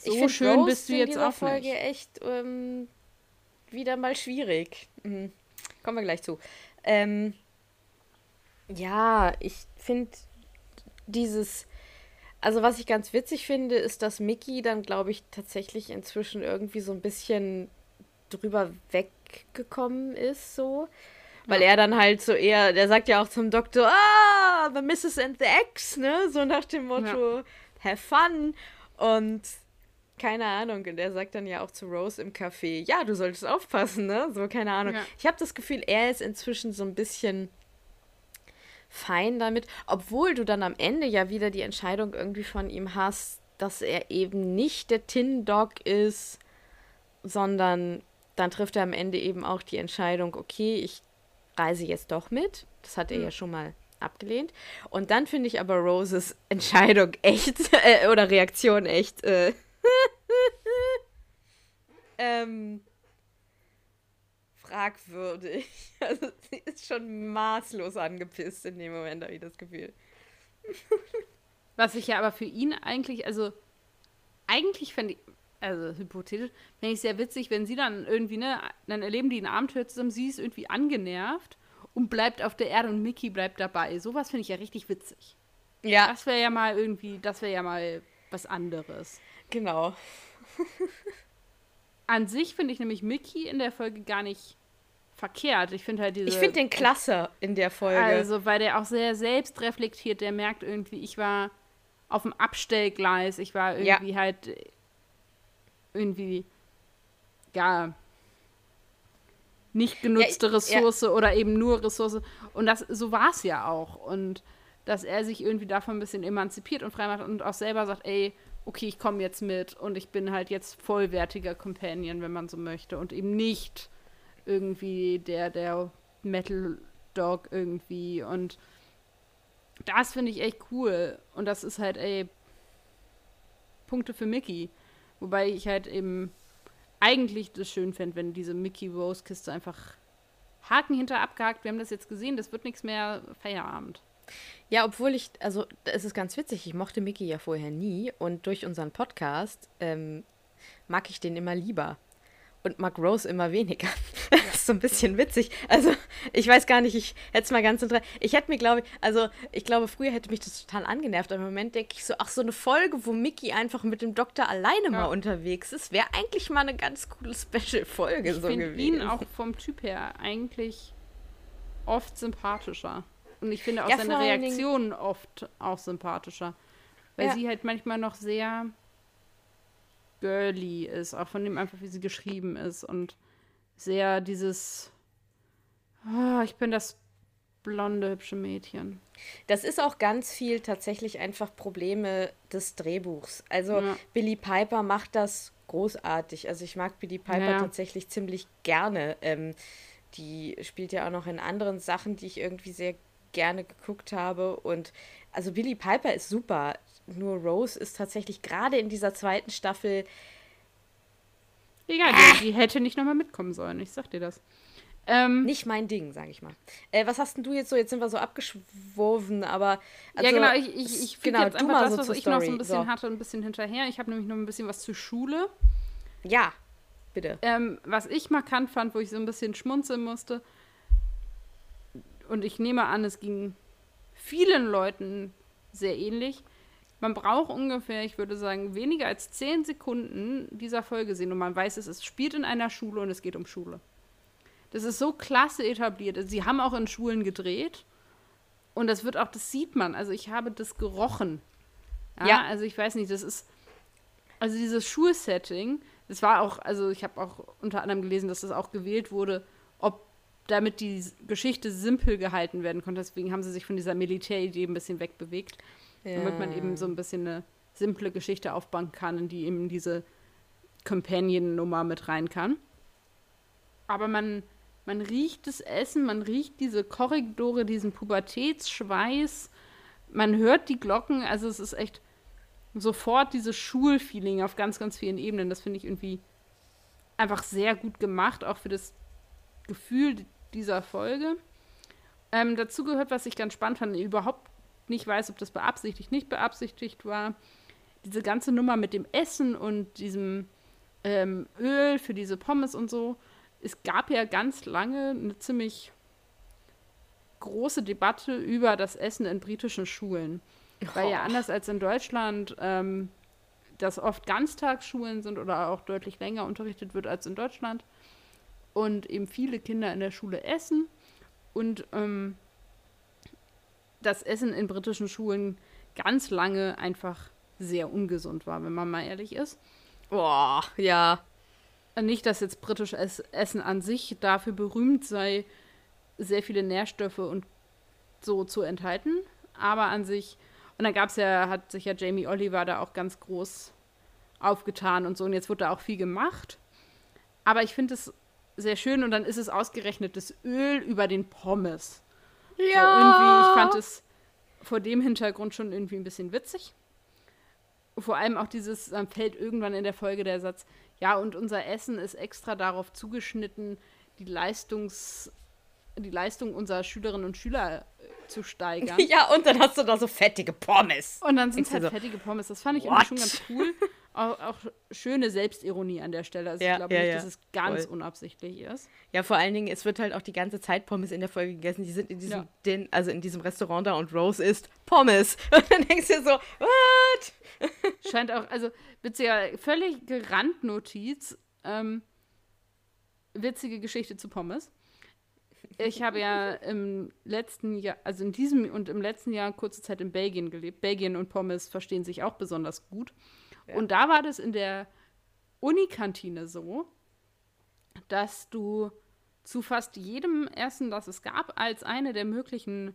So ich schön Rose bist du jetzt auch Folge nicht. echt ähm, wieder mal schwierig. Mhm. Kommen wir gleich zu. Ähm, ja, ich finde dieses also was ich ganz witzig finde, ist, dass Mickey dann, glaube ich, tatsächlich inzwischen irgendwie so ein bisschen drüber weggekommen ist, so. Weil ja. er dann halt so eher, der sagt ja auch zum Doktor, ah, the Mrs. and the Ex, ne? So nach dem Motto, ja. have fun. Und keine Ahnung. Und er sagt dann ja auch zu Rose im Café, ja, du solltest aufpassen, ne? So, keine Ahnung. Ja. Ich habe das Gefühl, er ist inzwischen so ein bisschen fein damit, obwohl du dann am Ende ja wieder die Entscheidung irgendwie von ihm hast, dass er eben nicht der Tin Dog ist, sondern dann trifft er am Ende eben auch die Entscheidung, okay, ich reise jetzt doch mit. Das hat er mhm. ja schon mal abgelehnt. Und dann finde ich aber Roses Entscheidung echt äh, oder Reaktion echt äh, ähm, fragwürdig. Also sie ist schon maßlos angepisst in dem Moment, habe ich das Gefühl. Was ich ja aber für ihn eigentlich, also eigentlich fände ich, also hypothetisch, fände ich sehr witzig, wenn sie dann irgendwie, ne, dann erleben die ein Abenteuer zusammen, sie ist irgendwie angenervt und bleibt auf der Erde und Mickey bleibt dabei. Sowas finde ich ja richtig witzig. Ja. Das wäre ja mal irgendwie, das wäre ja mal was anderes. Genau. An sich finde ich nämlich Mickey in der Folge gar nicht verkehrt. Ich finde halt diese. Ich finde den klasse in der Folge. Also, weil der auch sehr selbst reflektiert, der merkt irgendwie, ich war auf dem Abstellgleis, ich war irgendwie ja. halt irgendwie, ja, nicht genutzte ja, Ressource ja. oder eben nur Ressource. Und das, so war es ja auch. Und dass er sich irgendwie davon ein bisschen emanzipiert und frei macht und auch selber sagt, ey, okay, ich komme jetzt mit und ich bin halt jetzt vollwertiger Companion, wenn man so möchte. Und eben nicht irgendwie der, der Metal Dog irgendwie. Und das finde ich echt cool. Und das ist halt, ey, Punkte für Mickey. Wobei ich halt eben eigentlich das schön fände, wenn diese Mickey Rose Kiste einfach Haken hinter abgehakt. Wir haben das jetzt gesehen, das wird nichts mehr Feierabend. Ja, obwohl ich, also es ist ganz witzig, ich mochte Mickey ja vorher nie und durch unseren Podcast ähm, mag ich den immer lieber und mag Rose immer weniger. Das ist so ein bisschen witzig. Also, ich weiß gar nicht, ich hätte es mal ganz interessant. Ich hätte mir, glaube ich, also, ich glaube, früher hätte mich das total angenervt. Aber im Moment denke ich so, ach, so eine Folge, wo Mickey einfach mit dem Doktor alleine ja. mal unterwegs ist, wäre eigentlich mal eine ganz coole Special-Folge so gewesen. Ich ihn auch vom Typ her eigentlich oft sympathischer. Und ich finde auch ja, seine Reaktionen oft auch sympathischer. Weil ja. sie halt manchmal noch sehr girly ist, auch von dem einfach, wie sie geschrieben ist. Und sehr dieses, oh, ich bin das blonde, hübsche Mädchen. Das ist auch ganz viel tatsächlich einfach Probleme des Drehbuchs. Also ja. Billy Piper macht das großartig. Also ich mag Billy Piper ja. tatsächlich ziemlich gerne. Ähm, die spielt ja auch noch in anderen Sachen, die ich irgendwie sehr gerne geguckt habe. Und also Billy Piper ist super. Nur Rose ist tatsächlich gerade in dieser zweiten Staffel. Egal, ah. die, die, hätte nicht nochmal mitkommen sollen. Ich sag dir das. Ähm, nicht mein Ding, sag ich mal. Äh, was hast denn du jetzt so? Jetzt sind wir so abgeschworfen, aber. Also, ja, genau, ich, ich, ich genau, jetzt einfach das, was so ich Story. noch so ein bisschen so. hatte, ein bisschen hinterher. Ich habe nämlich noch ein bisschen was zur Schule. Ja, bitte. Ähm, was ich markant fand, wo ich so ein bisschen schmunzeln musste, und ich nehme an, es ging vielen Leuten sehr ähnlich. Man braucht ungefähr, ich würde sagen, weniger als zehn Sekunden dieser Folge sehen und man weiß, es, es spielt in einer Schule und es geht um Schule. Das ist so klasse etabliert. Sie haben auch in Schulen gedreht und das wird auch, das sieht man. Also ich habe das gerochen. Ja, ja. also ich weiß nicht, das ist, also dieses Schulsetting, das war auch, also ich habe auch unter anderem gelesen, dass das auch gewählt wurde, ob damit die Geschichte simpel gehalten werden konnte. Deswegen haben sie sich von dieser Militäridee ein bisschen wegbewegt. Ja. Damit man eben so ein bisschen eine simple Geschichte aufbauen kann, in die eben diese Companion-Nummer mit rein kann. Aber man, man riecht das Essen, man riecht diese Korridore, diesen Pubertätsschweiß, man hört die Glocken, also es ist echt sofort dieses Schulfeeling auf ganz, ganz vielen Ebenen. Das finde ich irgendwie einfach sehr gut gemacht, auch für das Gefühl dieser Folge. Ähm, dazu gehört, was ich ganz spannend fand, überhaupt nicht weiß, ob das beabsichtigt, nicht beabsichtigt war. Diese ganze Nummer mit dem Essen und diesem ähm, Öl für diese Pommes und so. Es gab ja ganz lange eine ziemlich große Debatte über das Essen in britischen Schulen. Oh. Weil ja anders als in Deutschland ähm, das oft Ganztagsschulen sind oder auch deutlich länger unterrichtet wird als in Deutschland und eben viele Kinder in der Schule essen und ähm, das Essen in britischen Schulen ganz lange einfach sehr ungesund war, wenn man mal ehrlich ist. Boah, ja. Nicht, dass jetzt britisches Essen an sich dafür berühmt sei, sehr viele Nährstoffe und so zu enthalten, aber an sich, und dann gab es ja, hat sich ja Jamie Oliver da auch ganz groß aufgetan und so, und jetzt wird da auch viel gemacht. Aber ich finde es sehr schön und dann ist es ausgerechnet das Öl über den Pommes. Ja. So irgendwie, ich fand es vor dem Hintergrund schon irgendwie ein bisschen witzig. Vor allem auch dieses, dann fällt irgendwann in der Folge der Satz, ja, und unser Essen ist extra darauf zugeschnitten, die Leistungs, die Leistung unserer Schülerinnen und Schüler äh, zu steigern. Ja, und dann hast du da so fettige Pommes. Und dann sind es halt so, fettige Pommes. Das fand ich irgendwie schon ganz cool. auch, auch, schöne Selbstironie an der Stelle. Also ja, ich glaube ja, nicht, ja. dass es ganz Voll. unabsichtlich ist. Ja, vor allen Dingen, es wird halt auch die ganze Zeit Pommes in der Folge gegessen. Die sind in diesem, den, also in diesem Restaurant da und Rose isst Pommes. Und dann denkst du dir so, what? Scheint auch, also witziger, völlig Randnotiz, ähm, witzige Geschichte zu Pommes. Ich habe ja im letzten Jahr, also in diesem und im letzten Jahr kurze Zeit in Belgien gelebt. Belgien und Pommes verstehen sich auch besonders gut. Und da war das in der Unikantine so, dass du zu fast jedem Essen, das es gab, als eine der möglichen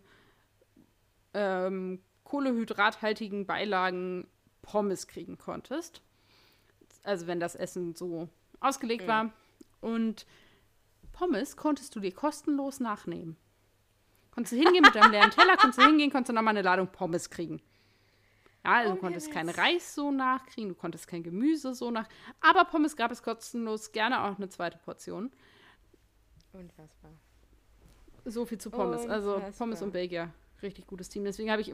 ähm, kohlehydrathaltigen Beilagen Pommes kriegen konntest. Also wenn das Essen so ausgelegt mhm. war. Und Pommes konntest du dir kostenlos nachnehmen. Konntest du hingehen mit deinem leeren Teller, konntest du hingehen, konntest du nochmal eine Ladung Pommes kriegen. Ja, also du konntest keinen Reis so nachkriegen, du konntest kein Gemüse so nach. Aber Pommes gab es kostenlos, gerne auch eine zweite Portion. Unfassbar. So viel zu Pommes. Also Unfassbar. Also Pommes und Belgier, richtig gutes Team. Deswegen habe ich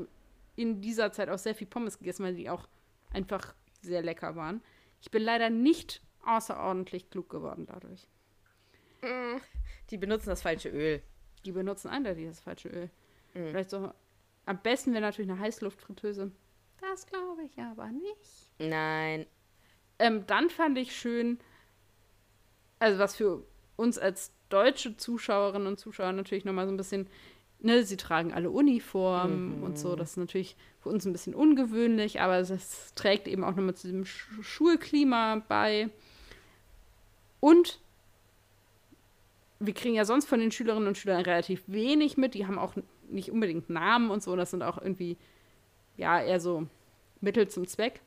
in dieser Zeit auch sehr viel Pommes gegessen, weil die auch einfach sehr lecker waren. Ich bin leider nicht außerordentlich klug geworden dadurch. Mm. Die benutzen das falsche Öl. Die benutzen eindeutig das falsche Öl. Mhm. Vielleicht so. Am besten wäre natürlich eine Heißluftfritteuse. Das glaube ich aber nicht. Nein. Ähm, dann fand ich schön, also was für uns als deutsche Zuschauerinnen und Zuschauer natürlich nochmal so ein bisschen, ne, sie tragen alle Uniformen mhm. und so. Das ist natürlich für uns ein bisschen ungewöhnlich, aber es trägt eben auch nochmal zu dem Sch Schulklima bei. Und wir kriegen ja sonst von den Schülerinnen und Schülern relativ wenig mit. Die haben auch nicht unbedingt Namen und so. Das sind auch irgendwie, ja, eher so Mittel zum Zweck.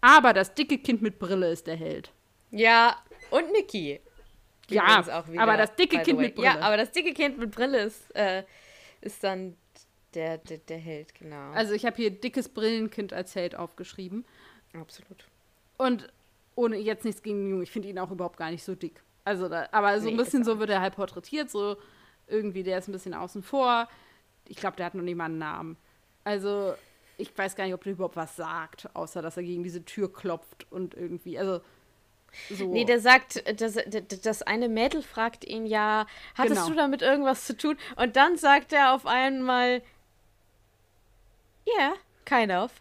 Aber das dicke Kind mit Brille ist der Held. Ja, und Niki. Ja, wieder, aber das dicke Kind mit Brille. Ja, aber das dicke Kind mit Brille ist, äh, ist dann der, der, der Held, genau. Also ich habe hier dickes Brillenkind als Held aufgeschrieben. Absolut. Und ohne jetzt nichts gegen den Jungen, ich finde ihn auch überhaupt gar nicht so dick. Also, da, aber so nee, ein bisschen so wird er halt porträtiert, so irgendwie, der ist ein bisschen außen vor. Ich glaube, der hat noch nicht mal einen Namen. Also, ich weiß gar nicht, ob der überhaupt was sagt, außer dass er gegen diese Tür klopft und irgendwie, also so. Nee, der sagt, das, das eine Mädel fragt ihn ja, hattest genau. du damit irgendwas zu tun? Und dann sagt er auf einmal, ja, yeah, kind of.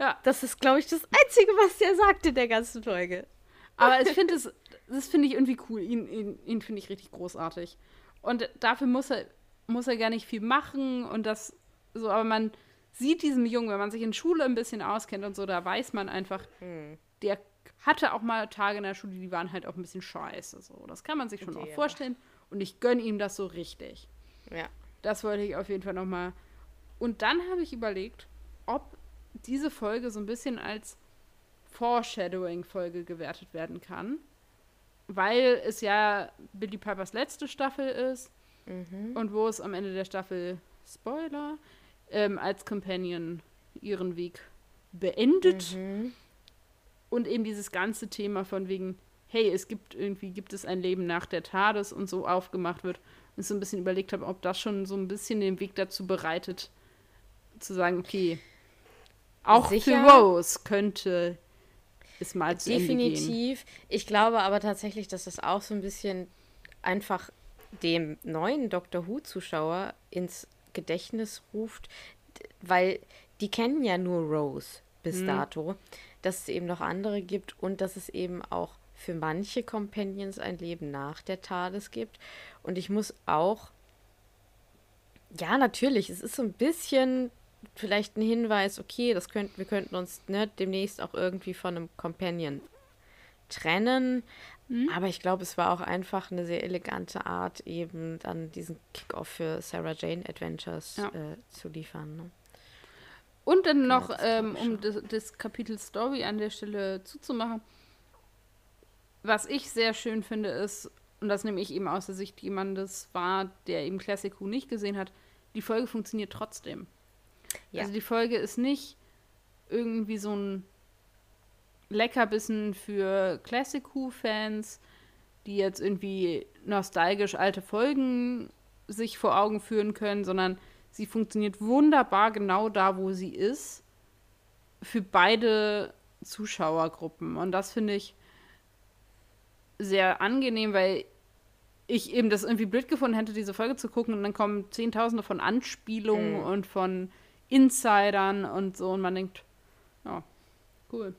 Ja. Das ist, glaube ich, das Einzige, was der sagt in der ganzen Folge. Aber ich finde es, das finde ich irgendwie cool. Ihn, ihn, ihn finde ich richtig großartig. Und dafür muss er, muss er gar nicht viel machen und das so, aber man sieht diesem Jungen, wenn man sich in Schule ein bisschen auskennt und so, da weiß man einfach, hm. der hatte auch mal Tage in der Schule, die waren halt auch ein bisschen scheiße. So. Das kann man sich schon okay, auch vorstellen. Und ich gönne ihm das so richtig. Ja. Das wollte ich auf jeden Fall nochmal. Und dann habe ich überlegt, ob diese Folge so ein bisschen als Foreshadowing-Folge gewertet werden kann. Weil es ja Billy Pipers letzte Staffel ist. Mhm. Und wo es am Ende der Staffel, Spoiler, ähm, als Companion ihren Weg beendet. Mhm. Und eben dieses ganze Thema von wegen, hey, es gibt irgendwie, gibt es ein Leben nach der TARDIS und so aufgemacht wird. Und ich so ein bisschen überlegt habe, ob das schon so ein bisschen den Weg dazu bereitet, zu sagen, okay, auch Sicher? für Rose könnte es mal zu Definitiv. Ich glaube aber tatsächlich, dass das auch so ein bisschen einfach dem neuen Doctor Who-Zuschauer ins Gedächtnis ruft, weil die kennen ja nur Rose bis hm. dato dass es eben noch andere gibt und dass es eben auch für manche Companions ein Leben nach der TARDIS gibt. Und ich muss auch, ja, natürlich, es ist so ein bisschen vielleicht ein Hinweis, okay, das könnt, wir könnten uns ne, demnächst auch irgendwie von einem Companion trennen. Mhm. Aber ich glaube, es war auch einfach eine sehr elegante Art, eben dann diesen Kickoff für Sarah Jane Adventures ja. äh, zu liefern. Ne? Und dann noch, ja, ähm, um das, das, Kapitel Story an der Stelle zuzumachen, was ich sehr schön finde, ist, und das nehme ich eben aus der Sicht jemandes wahr, der eben Classic Who nicht gesehen hat, die Folge funktioniert trotzdem. Ja. Also die Folge ist nicht irgendwie so ein Leckerbissen für Classic Who-Fans, die jetzt irgendwie nostalgisch alte Folgen sich vor Augen führen können, sondern Sie funktioniert wunderbar genau da, wo sie ist. Für beide Zuschauergruppen. Und das finde ich sehr angenehm, weil ich eben das irgendwie blöd gefunden hätte, diese Folge zu gucken und dann kommen Zehntausende von Anspielungen mhm. und von Insidern und so und man denkt, ja, cool.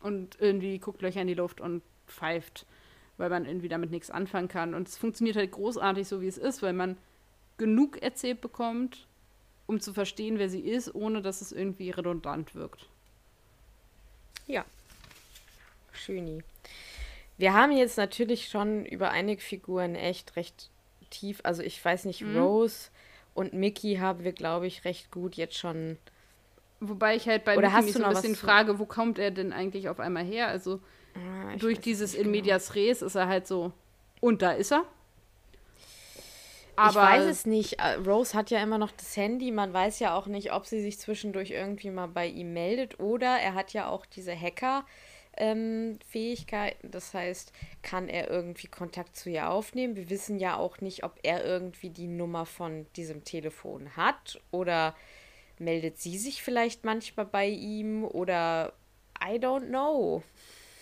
Und irgendwie guckt Löcher in die Luft und pfeift, weil man irgendwie damit nichts anfangen kann. Und es funktioniert halt großartig so, wie es ist, weil man genug erzählt bekommt, um zu verstehen, wer sie ist, ohne dass es irgendwie redundant wirkt. Ja. Schöni. Wir haben jetzt natürlich schon über einige Figuren echt recht tief, also ich weiß nicht, mhm. Rose Und Mickey haben wir, glaube ich, recht gut jetzt schon. Wobei ich halt bei Oder Mickey mich so ein bisschen frage, wo kommt er denn eigentlich auf einmal her? Also Ah, ich durch dieses In genau. Medias Res ist er halt so, und da ist er. ich weiß es nicht. Äh, Rose hat ja immer noch das Handy. Man weiß ja auch nicht, ob sie sich zwischendurch irgendwie mal bei ihm meldet oder er hat ja auch diese Hacker-Fähigkeiten. das heißt, kann er irgendwie Kontakt zu ihr aufnehmen? Wir wissen ja auch nicht, ob er irgendwie die Nummer von diesem Telefon hat oder meldet sie sich vielleicht manchmal bei ihm oder I don't know.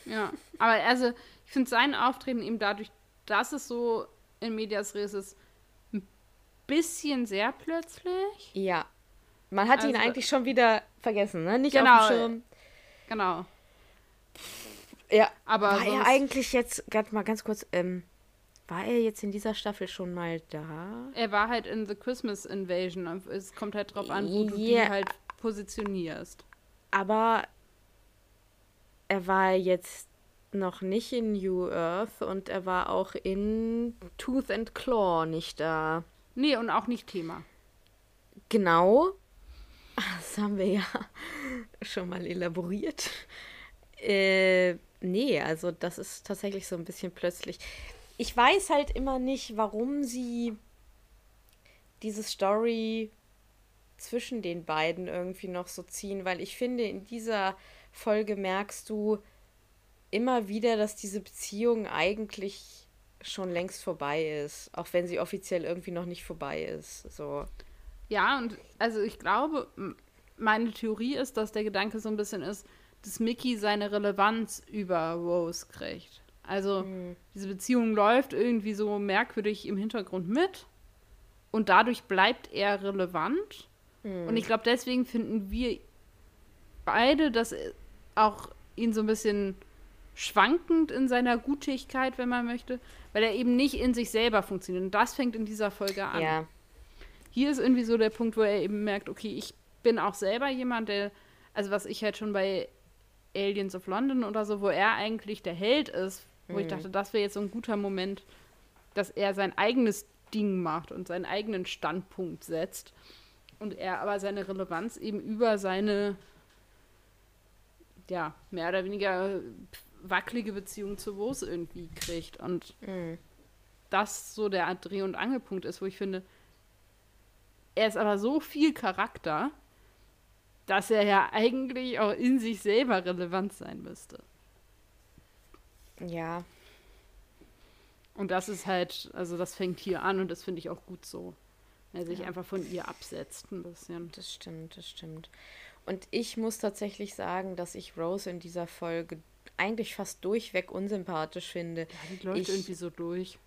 Ja, aber also ich finde sein Auftreten eben dadurch, dass es so in Medias Res ist, ein bisschen sehr plötzlich. Ja. Man hat ihn Also- eigentlich schon wieder vergessen, ne? Nicht Genau. auf dem Schirm. Genau. Ja. Aber war er sonst- eigentlich jetzt, ganz mal ganz kurz, ähm, war er jetzt in dieser Staffel schon mal da? Er war halt in The Christmas Invasion. und Es kommt halt drauf an, wo du Ja. die halt positionierst. Aber er war jetzt noch nicht in New Earth und er war auch in Tooth and Claw nicht da. Nee, und auch nicht Thema. Genau. Das haben wir ja schon mal elaboriert. Äh, nee, also das ist tatsächlich so ein bisschen plötzlich. Ich weiß halt immer nicht, warum sie diese Story zwischen den beiden irgendwie noch so ziehen, weil ich finde, in dieser Folge merkst du immer wieder, dass diese Beziehung eigentlich schon längst vorbei ist, auch wenn sie offiziell irgendwie noch nicht vorbei ist. So. Ja, und also ich glaube, meine Theorie ist, dass der Gedanke so ein bisschen ist, dass Mickey seine Relevanz über Rose kriegt. Also diese Beziehung läuft irgendwie so merkwürdig im Hintergrund mit und dadurch bleibt er relevant. Und ich glaube, deswegen finden wir beide, dass auch ihn so ein bisschen schwankend in seiner Gutigkeit, wenn man möchte, weil er eben nicht in sich selber funktioniert. Und das fängt in dieser Folge an. Ja. Hier ist irgendwie so der Punkt, wo er eben merkt, okay, ich bin auch selber jemand, der, also was ich halt schon bei Aliens of London oder so, wo er eigentlich der Held ist, wo ich dachte, das wäre jetzt so ein guter Moment, dass er sein eigenes Ding macht und seinen eigenen Standpunkt setzt und er aber seine Relevanz eben über seine, ja, mehr oder weniger wackelige Beziehung zu Rose irgendwie kriegt und Mhm. das so der Dreh- und Angelpunkt ist, wo ich finde, er ist aber so viel Charakter, dass er ja eigentlich auch in sich selber relevant sein müsste. Ja. Und das ist halt, also das fängt hier an und das finde ich auch gut so. Er sich einfach von ihr absetzt ein bisschen. Das stimmt, das stimmt. Und ich muss tatsächlich sagen, dass ich Rose in dieser Folge eigentlich fast durchweg unsympathisch finde. Ja, die läuft Ich- irgendwie so durch.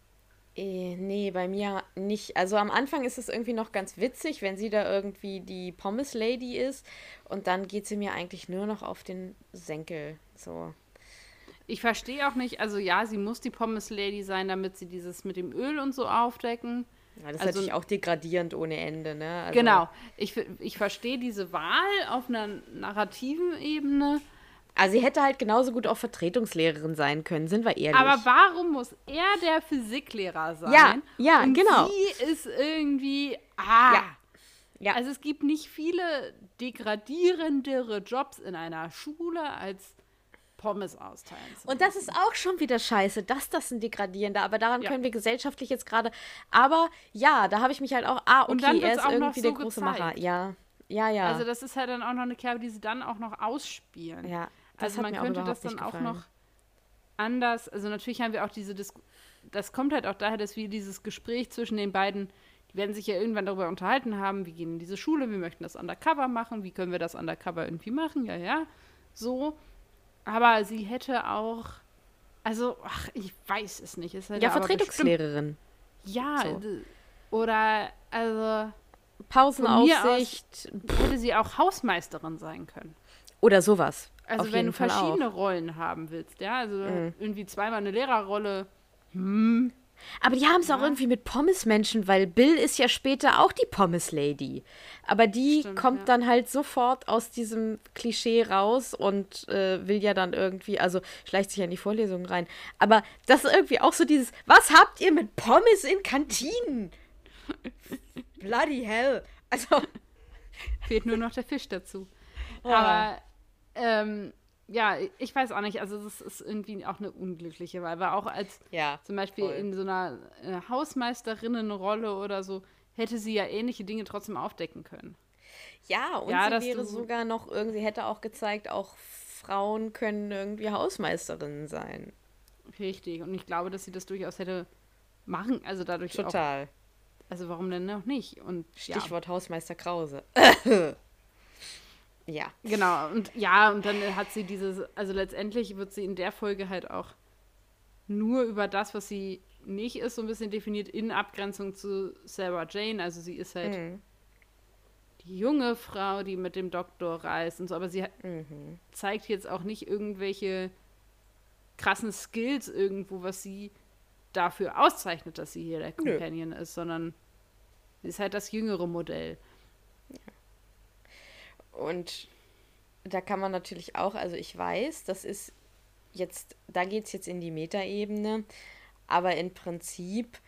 Eh, nee, bei mir nicht. Also am Anfang ist es irgendwie noch ganz witzig, wenn sie da irgendwie die Pommes Lady ist. Und dann geht sie mir eigentlich nur noch auf den Senkel. So. Ich verstehe auch nicht, also ja, sie muss die Pommes Lady sein, damit sie dieses mit dem Öl und so aufdecken. Ja, das ist Also- natürlich auch degradierend ohne Ende, ne? Also, Genau. Ich, ich verstehe diese Wahl auf einer narrativen Ebene. Also sie hätte halt genauso gut auch Vertretungslehrerin sein können, sind wir ehrlich. Aber warum muss er der Physiklehrer sein? Ja, ja, und genau. Sie ist irgendwie. Ah. Ja. Ja. Also es gibt nicht viele degradierendere Jobs in einer Schule als Pommes austeilen. Und das ist auch schon wieder scheiße, dass das ein degradierender, aber daran Ja. können wir gesellschaftlich jetzt gerade. Aber ja, da habe ich mich halt auch, ah, Und dann okay, er ist auch noch irgendwie der so große gezeigt. Macher. Ja, ja, ja. Also das ist halt dann auch noch eine Kerbe, die sie dann auch noch ausspielen. ja, das also man könnte das dann auch noch anders, also natürlich haben wir auch diese Dis das kommt halt auch daher, dass wir dieses Gespräch zwischen den beiden, die werden sich ja irgendwann darüber unterhalten haben, wir gehen in diese Schule, wir möchten das undercover machen, wie können wir das undercover irgendwie machen, ja, ja, so. Aber sie hätte auch, also, ach, ich weiß es nicht. Es Ja, Vertretungslehrerin. Ja, So. oder, also, Pausenaufsicht hätte sie auch Hausmeisterin sein können. oder sowas. Also wenn du verschiedene auch. Mhm. Rollen haben willst, ja, also irgendwie zweimal eine Lehrerrolle. Aber die haben es auch irgendwie mit Pommesmenschen, weil Bill ist ja später auch die Pommes Lady. Aber die Stimmt, kommt ja. dann halt sofort aus diesem Klischee raus und äh, will ja dann irgendwie, also schleicht sich ja in die Vorlesung rein. Aber das ist irgendwie auch so dieses, was habt ihr mit Pommes in Kantinen? bloody hell. Also. Fehlt nur noch der Fisch dazu. Oh. Aber ähm, ja, ich weiß auch nicht. Also das ist irgendwie auch eine unglückliche Wahl. Weil auch als Ja. zum Beispiel voll. in so einer äh, Hausmeisterinnenrolle oder so, hätte sie ja ähnliche Dinge trotzdem aufdecken können. Ja, und Ja, sie wäre sogar noch irgendwie, hätte auch gezeigt, auch Frauen können irgendwie Hausmeisterinnen sein. Richtig. Und ich glaube, dass sie das durchaus hätte machen. Also dadurch auch. Total. Also warum denn noch nicht? Und ja. Stichwort Hausmeister Krause. ja. Genau, und ja, und dann hat sie dieses, also letztendlich wird sie in der Folge halt auch nur über das, was sie nicht ist, so ein bisschen definiert in Abgrenzung zu Sarah Jane. Also sie ist halt Mhm. die junge Frau, die mit dem Doktor reist und so, aber sie hat- Mhm. zeigt jetzt auch nicht irgendwelche krassen Skills irgendwo, was sie dafür auszeichnet, dass sie hier der Nö. Companion ist, sondern sie ist halt das jüngere Modell. Und da kann man natürlich auch, also ich weiß, das ist jetzt, da geht es jetzt in die Metaebene, aber im Prinzip,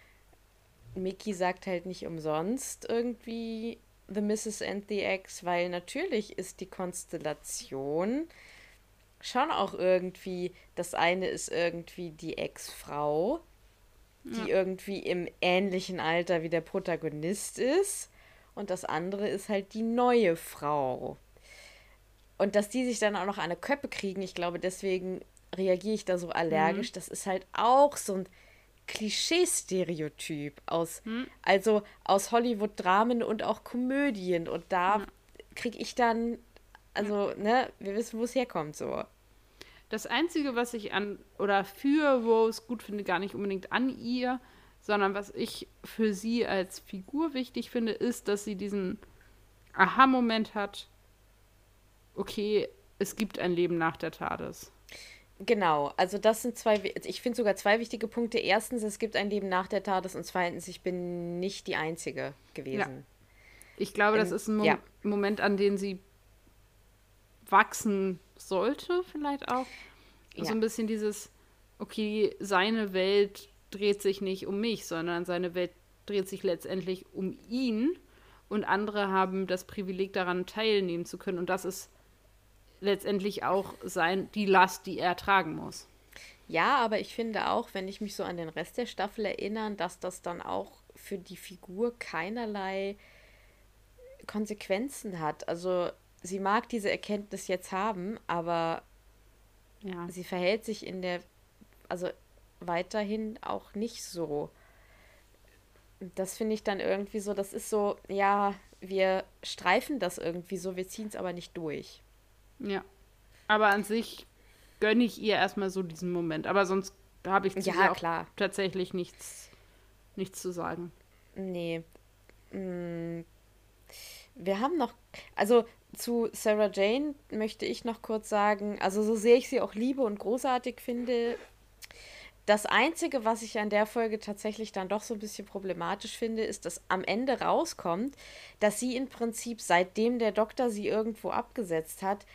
Mickey sagt halt nicht umsonst irgendwie The Mrs. and the Ex, weil natürlich ist die Konstellation schon auch irgendwie, das eine ist irgendwie die Ex-Frau, die irgendwie im ähnlichen Alter wie der Protagonist ist. Und das andere ist halt die neue Frau. Und dass die sich dann auch noch an eine Köppe kriegen, ich glaube, deswegen reagiere ich da so allergisch. Das ist halt auch so ein Klischee-Stereotyp aus, also aus Hollywood-Dramen und auch Komödien. Und da kriege ich dann, also, ne, wir wissen, wo es herkommt, so. Das Einzige, was ich an oder für Rose gut finde, gar nicht unbedingt an ihr, sondern was ich für sie als Figur wichtig finde, ist, dass sie diesen Aha-Moment hat, okay, es gibt ein Leben nach der TARDIS. Genau, also das sind zwei, ich finde sogar zwei wichtige Punkte. Erstens, es gibt ein Leben nach der TARDIS und zweitens, ich bin nicht die Einzige gewesen. Ich glaube, das Ähm, ist ein Mo ja. Moment, an dem sie wachsen sollte, vielleicht auch. Ja. So ein bisschen dieses, okay, seine Welt dreht sich nicht um mich, sondern seine Welt dreht sich letztendlich um ihn und andere haben das Privileg daran teilnehmen zu können und das ist letztendlich auch sein, die Last, die er tragen muss. Ja, aber ich finde auch, wenn ich mich so an den Rest der Staffel erinnere, dass das dann auch für die Figur keinerlei Konsequenzen hat. Also sie mag diese Erkenntnis jetzt haben, aber Ja. sie verhält sich in der, also weiterhin auch nicht so. Das finde ich dann irgendwie so, das ist so, ja, wir streifen das irgendwie so, wir ziehen es aber nicht durch. Ja. Aber an sich gönne ich ihr erstmal so diesen Moment. Aber sonst habe ich zu Ja, klar. tatsächlich nichts, nichts zu sagen. Nee. Mm. Wir haben noch, also zu Sarah Jane möchte ich noch kurz sagen, also so sehr ich sie auch liebe und großartig finde, das Einzige, was ich an der Folge tatsächlich dann doch so ein bisschen problematisch finde, ist, dass am Ende rauskommt, dass sie im Prinzip, seitdem der Doktor sie irgendwo abgesetzt hat,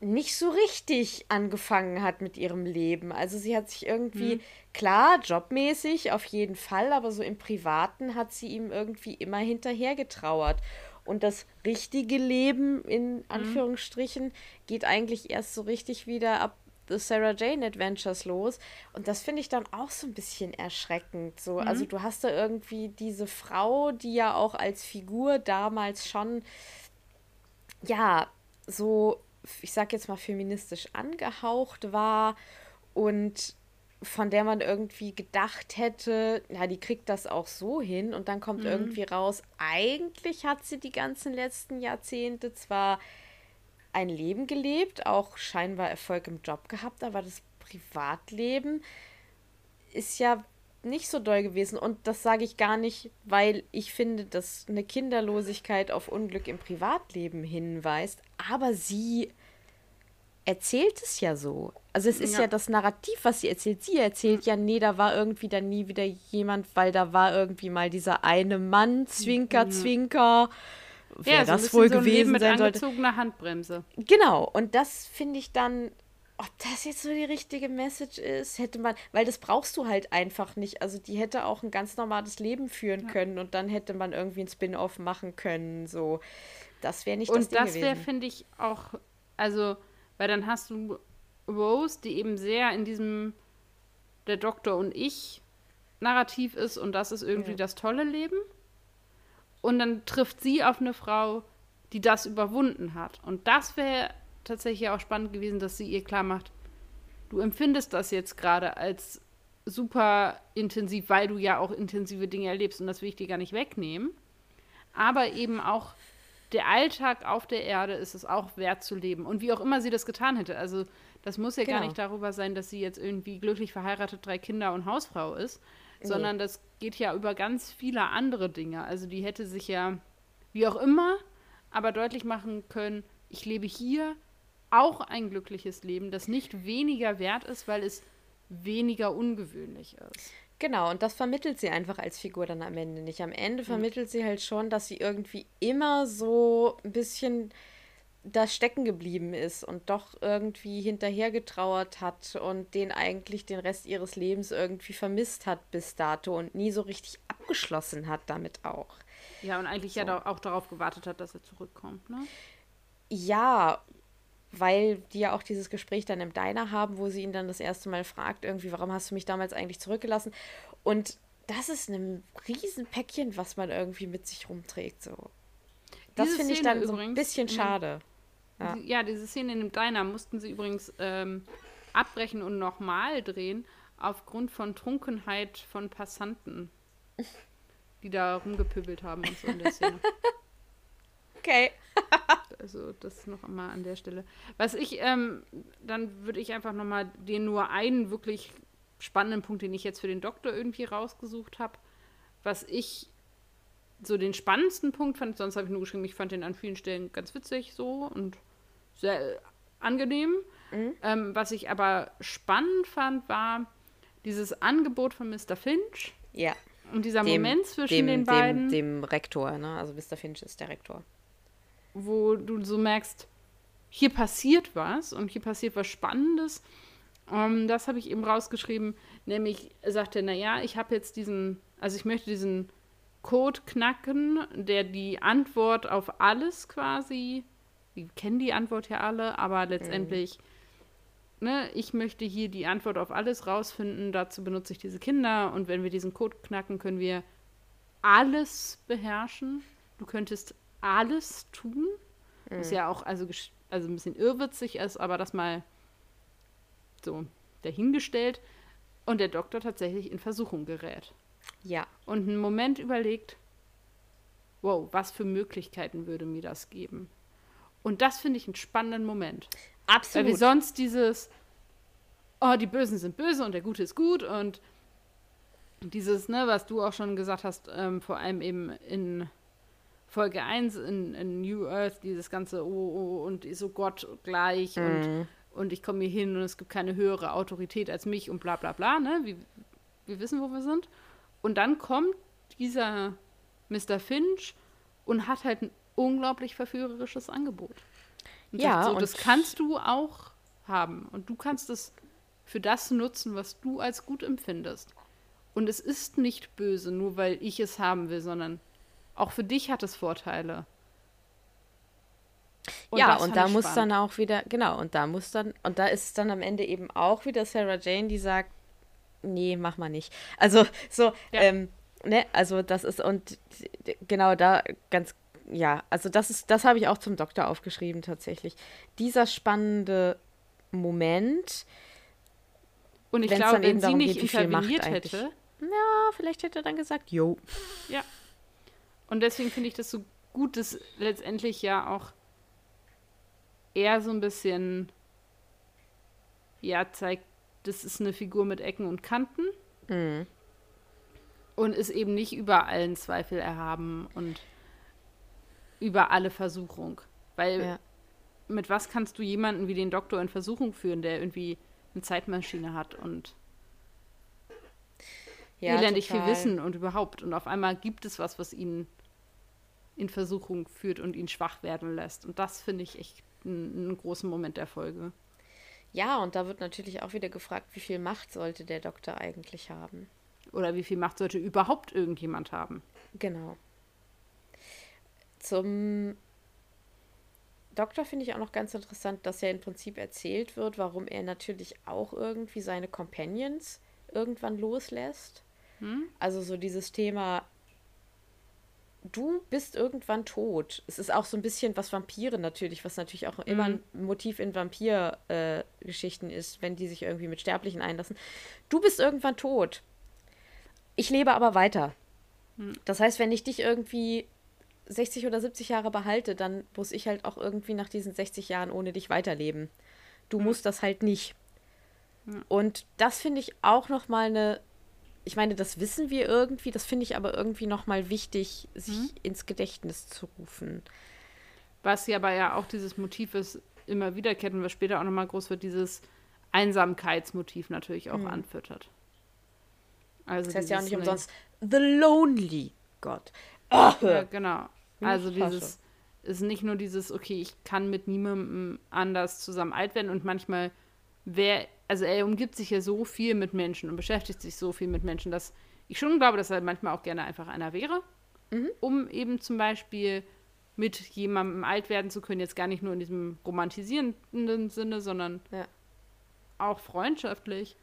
nicht so richtig angefangen hat mit ihrem Leben. Also sie hat sich irgendwie, klar, jobmäßig auf jeden Fall, aber so im Privaten hat sie ihm irgendwie immer hinterher getrauert. Und das richtige Leben, in Anführungsstrichen, geht eigentlich erst so richtig wieder ab The Sarah Jane Adventures los. Und das finde ich dann auch so ein bisschen erschreckend. So, also du hast da irgendwie diese Frau, die ja auch als Figur damals schon, ja, so, ich sag jetzt mal, feministisch angehaucht war und von der man irgendwie gedacht hätte, ja, die kriegt das auch so hin und dann kommt irgendwie raus, eigentlich hat sie die ganzen letzten Jahrzehnte zwar ein Leben gelebt, auch scheinbar Erfolg im Job gehabt, aber das Privatleben ist ja nicht so doll gewesen. Und das sage ich gar nicht, weil ich finde, dass eine Kinderlosigkeit auf Unglück im Privatleben hinweist. Aber sie erzählt es ja so. Also es ist ja, Ja. das Narrativ, was sie erzählt. Sie erzählt ja, nee, da war irgendwie dann nie wieder jemand, weil da war irgendwie mal dieser eine Mann, Zwinker, Zwinker. Wer ja, so ein das wohl so gewesen mit sein sollte. angezogener Handbremse. Genau, und das finde ich dann ob das jetzt so die richtige Message ist, hätte man, weil das brauchst du halt einfach nicht. Also die hätte auch ein ganz normales Leben führen ja. können und dann hätte man irgendwie ein Spin-off machen können. So, das wäre nicht und das Ding das wäre, finde ich, auch, also, weil dann hast du Rose, die eben sehr in diesem der Doktor und ich Narrativ ist und das ist irgendwie ja. das tolle Leben. Und dann trifft sie auf eine Frau, die das überwunden hat. Und das wäre tatsächlich auch spannend gewesen, dass sie ihr klar macht, du empfindest das jetzt gerade als super intensiv, weil du ja auch intensive Dinge erlebst und das will ich dir gar nicht wegnehmen. Aber eben auch der Alltag auf der Erde ist es auch wert zu leben. Und wie auch immer sie das getan hätte. Also das muss ja genau. gar nicht darüber sein, dass sie jetzt irgendwie glücklich verheiratet, drei Kinder und Hausfrau ist, nee. sondern das geht ja über ganz viele andere Dinge. Also die hätte sich ja, wie auch immer, aber deutlich machen können, ich lebe hier auch ein glückliches Leben, das nicht weniger wert ist, weil es weniger ungewöhnlich ist. Genau, und das vermittelt sie einfach als Figur dann am Ende nicht. Am Ende mhm. vermittelt sie halt schon, dass sie irgendwie immer so ein bisschen da stecken geblieben ist und doch irgendwie hinterhergetrauert hat und den eigentlich den Rest ihres Lebens irgendwie vermisst hat bis dato und nie so richtig abgeschlossen hat damit auch. Ja, und eigentlich so. ja auch darauf gewartet hat, dass er zurückkommt, ne? Ja, weil die ja auch dieses Gespräch dann im Diner haben, wo sie ihn dann das erste Mal fragt, irgendwie, warum hast du mich damals eigentlich zurückgelassen? Und das ist ein Riesenpäckchen, was man irgendwie mit sich rumträgt, so. Das finde ich dann so ein bisschen schade. Ja. ja. diese Szene in dem Diner mussten sie übrigens ähm, abbrechen und nochmal drehen, aufgrund von Trunkenheit von Passanten, die da rumgepöbelt haben und so in der Szene. Okay. also das noch einmal an der Stelle. Was ich, ähm, dann würde ich einfach nochmal den nur einen wirklich spannenden Punkt, den ich jetzt für den Doktor irgendwie rausgesucht habe, was ich so den spannendsten Punkt fand, sonst habe ich nur geschrieben, ich fand den an vielen Stellen ganz witzig so und sehr angenehm. Mhm. Ähm, was ich aber spannend fand, war dieses Angebot von Mr. Finch. Ja. Und dieser dem, Moment zwischen dem, den beiden. Dem, dem Rektor, ne? Also Mr. Finch ist der Rektor. Wo du so merkst, hier passiert was und hier passiert was Spannendes. Um, ähm, das habe ich eben rausgeschrieben, nämlich sagte er, naja, ich habe jetzt diesen, also ich möchte diesen Code knacken, der die Antwort auf alles quasi, wir kennen die Antwort ja alle, aber letztendlich, mhm. ne, ich möchte hier die Antwort auf alles rausfinden, dazu benutze ich diese Kinder und wenn wir diesen Code knacken, können wir alles beherrschen. Du könntest alles tun. Mhm. Was ja auch also, also ein bisschen irrwitzig ist, aber das mal so dahingestellt. Und der Doktor tatsächlich in Versuchung gerät. Ja. Und einen Moment überlegt, wow, was für Möglichkeiten würde mir das geben? Und das finde ich einen spannenden Moment. Absolut. Weil wir sonst dieses, oh, die Bösen sind böse und der Gute ist gut und dieses, ne, was du auch schon gesagt hast, ähm, vor allem eben in Folge 1 in, in New Earth, dieses ganze, oh, oh, und ist so Gott gleich mhm. und, und ich komme hier hin und es gibt keine höhere Autorität als mich und bla bla bla, ne? Wir, wir wissen, wo wir sind. Und dann kommt dieser Mr. Finch und hat halt ein unglaublich verführerisches Angebot. Und ja, so, und das kannst du auch haben. Und du kannst es für das nutzen, was du als gut empfindest. Und es ist nicht böse, nur weil ich es haben will, sondern auch für dich hat es Vorteile. Und ja, und da muss spannend. dann auch wieder, genau, und da muss dann, und da ist es dann am Ende eben auch wieder Sarah Jane, die sagt, nee, mach mal nicht. Also so, ja. ähm, ne, also das ist und genau da ganz, ja, also das ist, das habe ich auch zum Doktor aufgeschrieben tatsächlich. Dieser spannende Moment. Und ich glaube, wenn sie nicht geht, interveniert hätte. Ja, vielleicht hätte er dann gesagt, jo. Ja. Und deswegen finde ich das so gut, dass letztendlich ja auch er so ein bisschen ja zeigt, das ist eine Figur mit Ecken und Kanten. Mhm. Und ist eben nicht über allen Zweifel erhaben und über alle Versuchung. Weil ja. mit was kannst du jemanden wie den Doktor in Versuchung führen, der irgendwie eine Zeitmaschine hat und ja, elendig total. viel Wissen und überhaupt. Und auf einmal gibt es was, was ihn in Versuchung führt und ihn schwach werden lässt. Und das finde ich echt einen, einen großen Moment der Folge. Ja, und da wird natürlich auch wieder gefragt, wie viel Macht sollte der Doktor eigentlich haben? Oder wie viel Macht sollte überhaupt irgendjemand haben? Genau. Zum Doktor finde ich auch noch ganz interessant, dass ja im Prinzip erzählt wird, warum er natürlich auch irgendwie seine Companions irgendwann loslässt. Hm? Also so dieses Thema, du bist irgendwann tot. Es ist auch so ein bisschen was Vampire natürlich, was natürlich auch immer mhm. ein Motiv in Vampir-Geschichten äh, ist, wenn die sich irgendwie mit Sterblichen einlassen. Du bist irgendwann tot. Ich lebe aber weiter. Mhm. Das heißt, wenn ich dich irgendwie 60 oder 70 Jahre behalte, dann muss ich halt auch irgendwie nach diesen 60 Jahren ohne dich weiterleben. Du mhm. musst das halt nicht. Mhm. Und das finde ich auch noch mal eine ich meine, das wissen wir irgendwie, das finde ich aber irgendwie noch mal wichtig, sich mhm. ins Gedächtnis zu rufen. Was ja aber ja auch dieses Motiv ist, immer wiederkehrt und was später auch noch mal groß wird, dieses Einsamkeitsmotiv natürlich auch mhm. anfüttert. Also das heißt ja auch nicht umsonst The Lonely God. Ja, genau. Also dieses ist nicht nur dieses, okay, ich kann mit niemandem anders zusammen alt werden und manchmal wer, also er umgibt sich ja so viel mit Menschen und beschäftigt sich so viel mit Menschen, dass ich schon glaube, dass er manchmal auch gerne einfach einer wäre, mhm. um eben zum Beispiel mit jemandem alt werden zu können, jetzt gar nicht nur in diesem romantisierenden Sinne, sondern ja. auch freundschaftlich.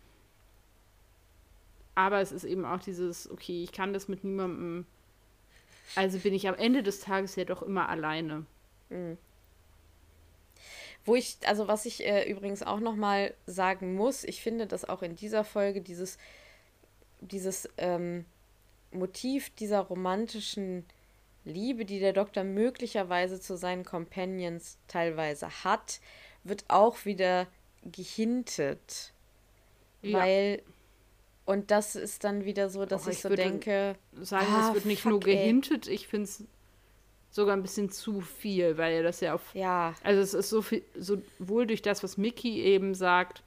Aber es ist eben auch dieses, okay, ich kann das mit niemandem also bin ich am Ende des Tages ja doch immer alleine. Mhm. Wo ich, also was ich äh, übrigens auch nochmal sagen muss, ich finde, dass auch in dieser Folge dieses, dieses ähm, Motiv dieser romantischen Liebe, die der Doktor möglicherweise zu seinen Companions teilweise hat, wird auch wieder gehintet. Ja. Weil und das ist dann wieder so, dass Och, ich, ich so denke. Sagen, ah, es wird nicht fuck, nur gehintet, ey. ich finde es sogar ein bisschen zu viel, weil er das ja auf. Ja. Also es ist so viel, sowohl durch das, was Mickey eben sagt,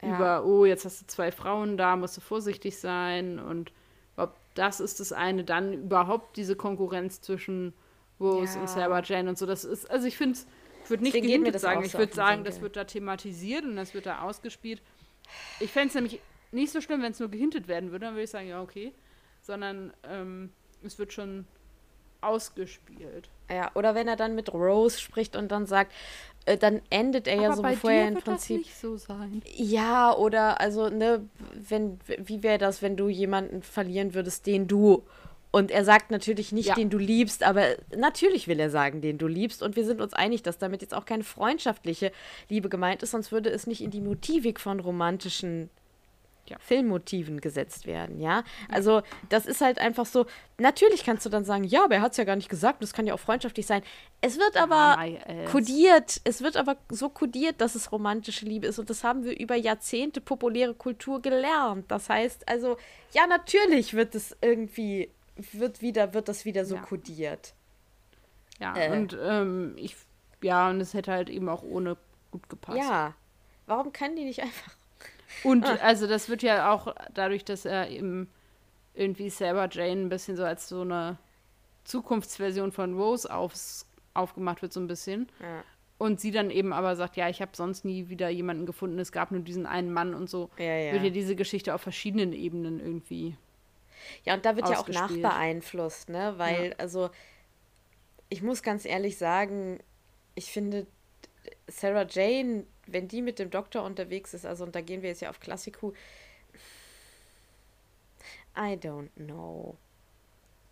ja. über, oh, jetzt hast du zwei Frauen da, musst du vorsichtig sein und ob das ist das eine, dann überhaupt diese Konkurrenz zwischen Rose ja. und Sarah Jane und so. Das ist, also ich finde, ich würde nicht gehintet sagen, ich würde sagen, das wird da thematisiert und das wird da ausgespielt. Ich fände es nämlich nicht so schlimm, wenn es nur gehintet werden würde, dann würde ich sagen, ja, okay. Sondern ähm, es wird schon ausgespielt. Ja, oder wenn er dann mit Rose spricht und dann sagt, äh, dann endet er Aber ja so, bevor er im Prinzip. Das nicht so sein. Ja, oder also, ne, wenn, wie wäre das, wenn du jemanden verlieren würdest, den du. Und er sagt natürlich nicht, ja. den du liebst, aber natürlich will er sagen, den du liebst. Und wir sind uns einig, dass damit jetzt auch keine freundschaftliche Liebe gemeint ist, sonst würde es nicht in die Motivik von romantischen ja. Filmmotiven gesetzt werden, ja. Also das ist halt einfach so, natürlich kannst du dann sagen, ja, aber er hat es ja gar nicht gesagt, das kann ja auch freundschaftlich sein. Es wird aber ja, kodiert, es wird aber so kodiert, dass es romantische Liebe ist und das haben wir über Jahrzehnte populäre Kultur gelernt. Das heißt, also, ja, natürlich wird es irgendwie, wird wieder, wird das wieder so ja. kodiert. Ja, äh. und ähm, ich, ja, und es hätte halt eben auch ohne gut gepasst. Ja. Warum kann die nicht einfach und ah. also das wird ja auch dadurch, dass er eben irgendwie Sarah Jane ein bisschen so als so eine Zukunftsversion von Rose aufs, aufgemacht wird, so ein bisschen. Ja. Und sie dann eben aber sagt, ja, ich habe sonst nie wieder jemanden gefunden, es gab nur diesen einen Mann und so. Ja, ja. Wird ja diese Geschichte auf verschiedenen Ebenen irgendwie. Ja, und da wird ja auch nachbeeinflusst, ne? Weil, ja. also, ich muss ganz ehrlich sagen, ich finde, Sarah Jane wenn die mit dem Doktor unterwegs ist, also und da gehen wir jetzt ja auf Klassiku. I don't know.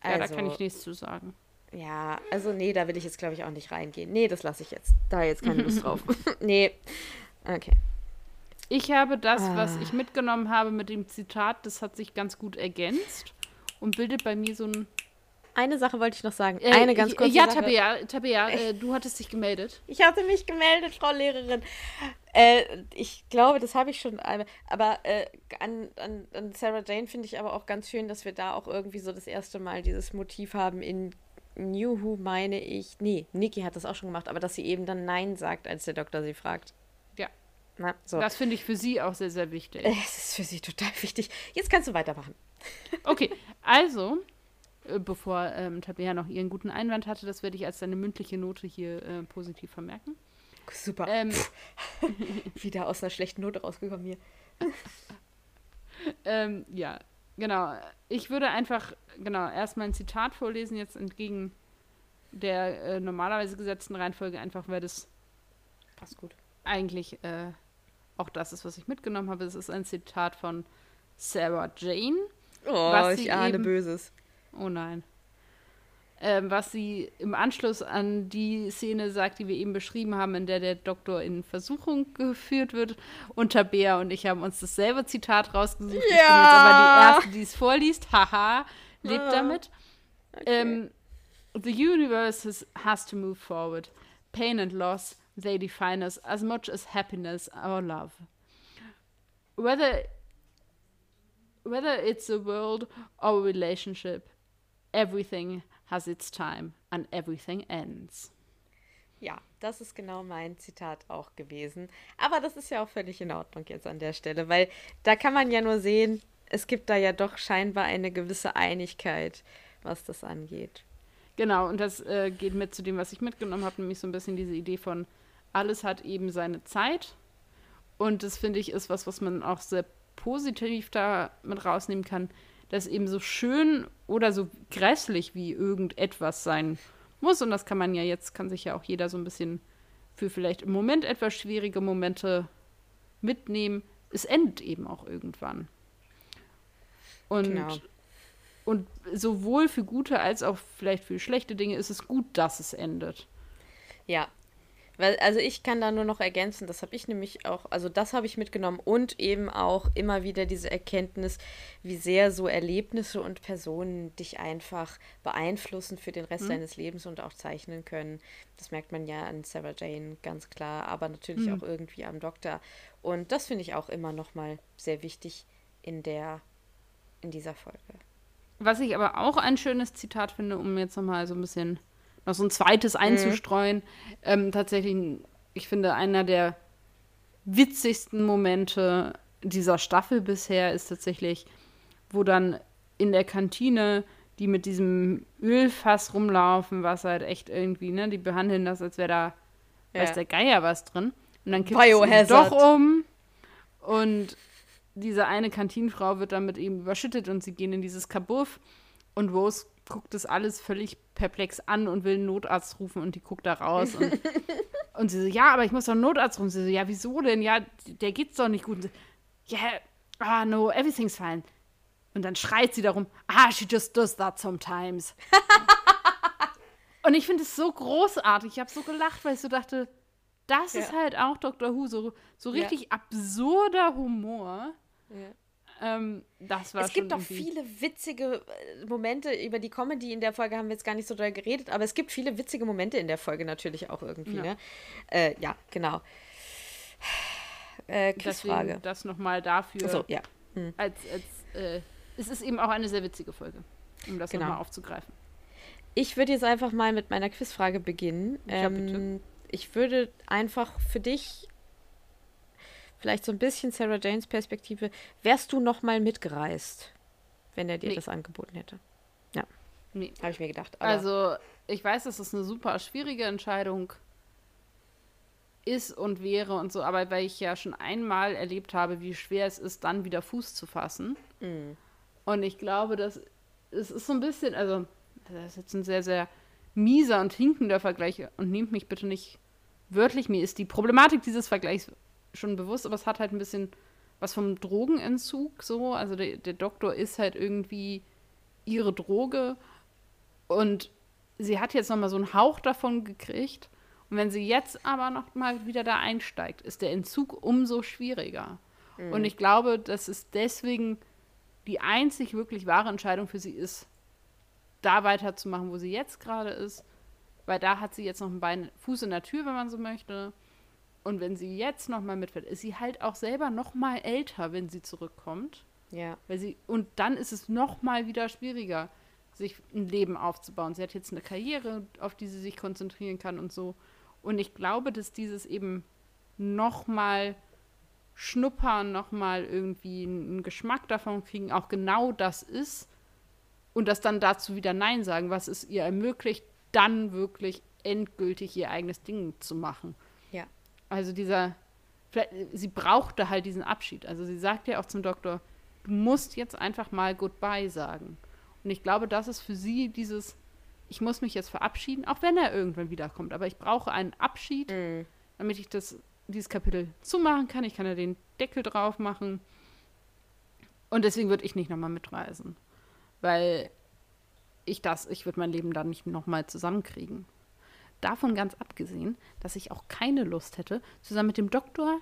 Also, ja, da kann ich also nichts zu sagen. Ja, also nee, da will ich jetzt glaube ich auch nicht reingehen. Nee, das lasse ich jetzt. Da jetzt keine Lust drauf. nee. Okay. Ich habe das, ah. was ich mitgenommen habe mit dem Zitat, das hat sich ganz gut ergänzt und bildet bei mir so ein eine Sache wollte ich noch sagen. Äh, eine ganz kurze ja, Sache. Tabea, Tabea äh, du hattest dich gemeldet. Ich hatte mich gemeldet, Frau Lehrerin. Äh, ich glaube, das habe ich schon einmal. Aber äh, an, an, an Sarah Jane finde ich aber auch ganz schön, dass wir da auch irgendwie so das erste Mal dieses Motiv haben in New Who, meine ich. Nee, Niki hat das auch schon gemacht, aber dass sie eben dann Nein sagt, als der Doktor sie fragt. Ja. Na, so. Das finde ich für sie auch sehr, sehr wichtig. Es ist für sie total wichtig. Jetzt kannst du weitermachen. Okay, also bevor ähm, Tabea noch ihren guten Einwand hatte. Das werde ich als deine mündliche Note hier äh, positiv vermerken. Super. Ähm, Wieder aus einer schlechten Note rausgekommen hier. ähm, ja, genau. Ich würde einfach, genau, erstmal ein Zitat vorlesen, jetzt entgegen der äh, normalerweise gesetzten Reihenfolge, einfach weil das passt gut. Eigentlich äh, auch das ist, was ich mitgenommen habe. Es ist ein Zitat von Sarah Jane. Oh, ich ahne eben, Böses. Oh nein. Ähm, was sie im Anschluss an die Szene sagt, die wir eben beschrieben haben, in der der Doktor in Versuchung geführt wird. Unter Bea und ich haben uns dasselbe Zitat rausgesucht. Ja. Ich bin jetzt aber die Erste, die es vorliest. Haha, lebt ah. damit. Okay. Ähm, the universe has, has to move forward. Pain and loss, they define us as much as happiness or love. Whether whether it's a world or a relationship, everything has its time and everything ends. Ja, das ist genau mein Zitat auch gewesen. Aber das ist ja auch völlig in Ordnung jetzt an der Stelle, weil da kann man ja nur sehen, es gibt da ja doch scheinbar eine gewisse Einigkeit, was das angeht. Genau, und das äh, geht mit zu dem, was ich mitgenommen habe, nämlich so ein bisschen diese Idee von, alles hat eben seine Zeit. Und das finde ich ist was, was man auch sehr positiv da mit rausnehmen kann, dass eben so schön oder so grässlich wie irgendetwas sein muss. Und das kann man ja jetzt, kann sich ja auch jeder so ein bisschen für vielleicht im Moment etwas schwierige Momente mitnehmen. Es endet eben auch irgendwann. Und, genau. und sowohl für gute als auch vielleicht für schlechte Dinge ist es gut, dass es endet. Ja, weil, also ich kann da nur noch ergänzen, das habe ich nämlich auch, also das habe ich mitgenommen und eben auch immer wieder diese Erkenntnis, wie sehr so Erlebnisse und Personen dich einfach beeinflussen für den Rest mhm. deines Lebens und auch zeichnen können. Das merkt man ja an Sarah Jane ganz klar, aber natürlich mhm. auch irgendwie am Doktor. Und das finde ich auch immer nochmal sehr wichtig in der, in dieser Folge. Was ich aber auch ein schönes Zitat finde, um jetzt nochmal so ein bisschen noch so ein zweites mhm. einzustreuen. Mhm. Ähm, tatsächlich, ich finde, einer der witzigsten Momente dieser Staffel bisher ist tatsächlich, wo dann in der Kantine die mit diesem Ölfass rumlaufen, was halt echt irgendwie, ne, die behandeln das, als wäre da, ja. weiß der Geier was drin. Und dann kippt es doch um und diese eine Kantinenfrau wird dann mit ihm überschüttet und sie gehen in dieses Kabuff und Rose guckt das alles völlig perplex an und will einen Notarzt rufen und die guckt da raus. Und, und sie so, ja, aber ich muss doch einen Notarzt rufen. Sie so, ja, wieso denn? Ja, der geht's doch nicht gut. Ja, yeah, ah, no, everything's fine. Und dann schreit sie darum, ah, she just does that sometimes. und ich finde es so großartig. Ich habe so gelacht, weil ich so dachte, das ja. ist halt auch Dr. Who, so, so richtig ja. absurder Humor. Ja. Ähm, das war es gibt auch viele witzige äh, Momente über die Comedy in der Folge haben wir jetzt gar nicht so doll geredet, aber es gibt viele witzige Momente in der Folge natürlich auch irgendwie. Ja, ne? äh, ja genau. Äh, Quizfrage. Das nochmal dafür. So, ja. Hm. Als, als, äh, es ist eben auch eine sehr witzige Folge, um das genau. nochmal aufzugreifen. Ich würde jetzt einfach mal mit meiner Quizfrage beginnen. Ja, ähm, ich würde einfach für dich vielleicht so ein bisschen Sarah Janes Perspektive, wärst du noch mal mitgereist, wenn er dir nee. das angeboten hätte? Ja. Nee. Habe ich mir gedacht. also, ich weiß, dass das eine super schwierige Entscheidung ist und wäre und so, aber weil ich ja schon einmal erlebt habe, wie schwer es ist, dann wieder Fuß zu fassen. Mm. Und ich glaube, dass es ist so ein bisschen, also, das ist jetzt ein sehr, sehr mieser und hinkender Vergleich und nehmt mich bitte nicht wörtlich. Mir ist die Problematik dieses Vergleichs schon bewusst, aber es hat halt ein bisschen was vom Drogenentzug so. Also der, der Doktor ist halt irgendwie ihre Droge und sie hat jetzt nochmal so einen Hauch davon gekriegt. Und wenn sie jetzt aber nochmal wieder da einsteigt, ist der Entzug umso schwieriger. Mhm. Und ich glaube, dass es deswegen die einzig wirklich wahre Entscheidung für sie ist, da weiterzumachen, wo sie jetzt gerade ist. Weil da hat sie jetzt noch einen Bein, Fuß in der Tür, wenn man so möchte. Und wenn sie jetzt nochmal mitfährt, ist sie halt auch selber nochmal älter, wenn sie zurückkommt. Ja. Weil sie, und dann ist es nochmal wieder schwieriger, sich ein Leben aufzubauen. Sie hat jetzt eine Karriere, auf die sie sich konzentrieren kann und so. Und ich glaube, dass dieses eben nochmal schnuppern, nochmal irgendwie einen Geschmack davon kriegen, auch genau das ist. Und das dann dazu wieder Nein sagen, was es ihr ermöglicht, dann wirklich endgültig ihr eigenes Ding zu machen. Also dieser, sie brauchte halt diesen Abschied. Also sie sagt ja auch zum Doktor, du musst jetzt einfach mal Goodbye sagen. Und ich glaube, das ist für sie dieses, ich muss mich jetzt verabschieden, auch wenn er irgendwann wiederkommt. Aber ich brauche einen Abschied, Mhm. damit ich das, dieses Kapitel zumachen kann. Ich kann ja den Deckel drauf machen. Und deswegen würde ich nicht nochmal mitreisen. Weil ich das, ich würde mein Leben dann nicht nochmal zusammenkriegen. Davon ganz abgesehen, dass ich auch keine Lust hätte, zusammen mit dem Doktor,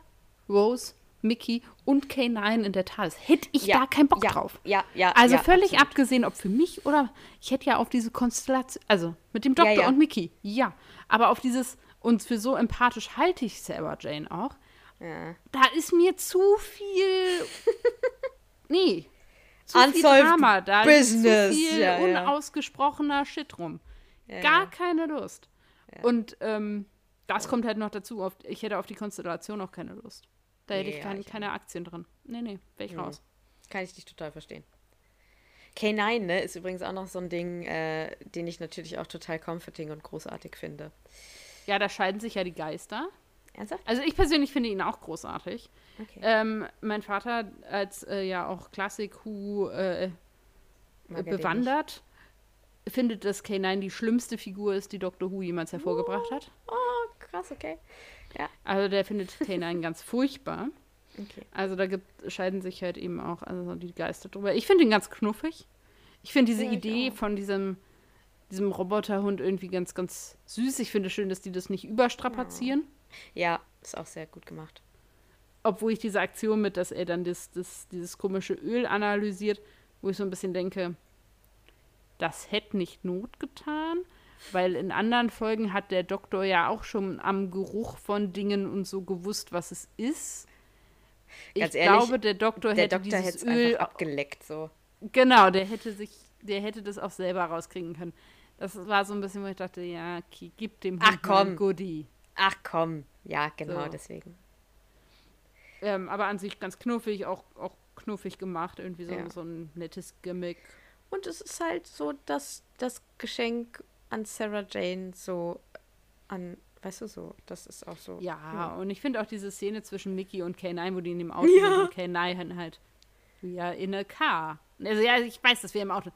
Rose, Mickey und K9 in der TARDIS. Hätte ich Ja, da keinen Bock ja, drauf. Ja, ja. Also ja, völlig absolut. abgesehen, ob für mich oder ich hätte ja auf diese Konstellation, also mit dem Doktor und Mickey, ja. Aber auf dieses, und für so empathisch halte ich Sarah Jane auch, da ist mir zu viel. nee. Zu viel Unsolved Drama. Da business, ist zu viel unausgesprochener Shit rum. Gar keine Lust. Und ähm, das kommt halt noch dazu. Ich hätte auf die Konstellation auch keine Lust. Da hätte Nee, ich, kein, ich keine Aktien drin. Nee, nee, wäre ich Nee. raus. Kann ich dich total verstehen. K9, ne, ist übrigens auch noch so ein Ding, äh, den ich natürlich auch total comforting und großartig finde. Ja, da scheiden sich ja die Geister. Ernsthaft? Also ich persönlich finde ihn auch großartig. Okay. Ähm, mein Vater als äh, ja auch Klassik-Hu äh, er bewandert, findet, dass K9 die schlimmste Figur ist, die Doctor Who jemals hervorgebracht hat. Oh, krass, okay. Also der findet K9 ganz furchtbar. Okay. Also da gibt, scheiden sich halt eben auch also die Geister drüber. Ich finde ihn ganz knuffig. Ich finde diese Ja, Idee von diesem, diesem Roboterhund irgendwie ganz, ganz süß. Ich finde es schön, dass die das nicht überstrapazieren. Ja, ist auch sehr gut gemacht. Obwohl ich diese Aktion mit, dass er dann das, das, dieses komische Öl analysiert, wo ich so ein bisschen denke, das hätte nicht Not getan, weil in anderen Folgen hat der Doktor ja auch schon am Geruch von Dingen und so gewusst, was es ist. Ganz ich ehrlich, glaube, der Doktor Der hätte Doktor dieses es Öl abgeleckt, so. Genau, der hätte sich, der hätte das auch selber rauskriegen können. Das war so ein bisschen, wo ich dachte, ja, okay, gib dem Ach, Hund ein komm. Goodie. Ach komm, ja, genau So. deswegen. Ähm, aber an sich ganz knuffig, auch, auch knuffig gemacht, irgendwie so, Ja. so ein nettes Gimmick. Und es ist halt so, dass das Geschenk an Sarah Jane so an, weißt du so, das ist auch so. Ja, und ich finde auch diese Szene zwischen Mickey und K9, wo die in dem Auto Ja. sind und K9 halt, we are in a car. Also ja, ich weiß, dass wir im Auto,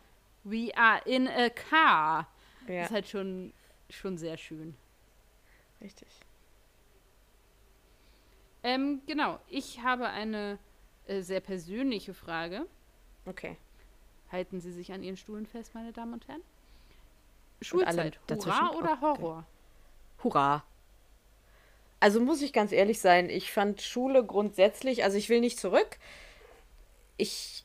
we are in a car. Ja, Das ist halt schon, schon sehr schön. richtig. Ähm, genau, ich habe eine äh, sehr persönliche Frage. Okay. Halten Sie sich an Ihren Stuhlen fest, meine Damen und Herren. Schulzeit, dazwischen? Hurra oder Okay. Horror? Hurra. Also muss ich ganz ehrlich sein, ich fand Schule grundsätzlich, also ich will nicht zurück. Ich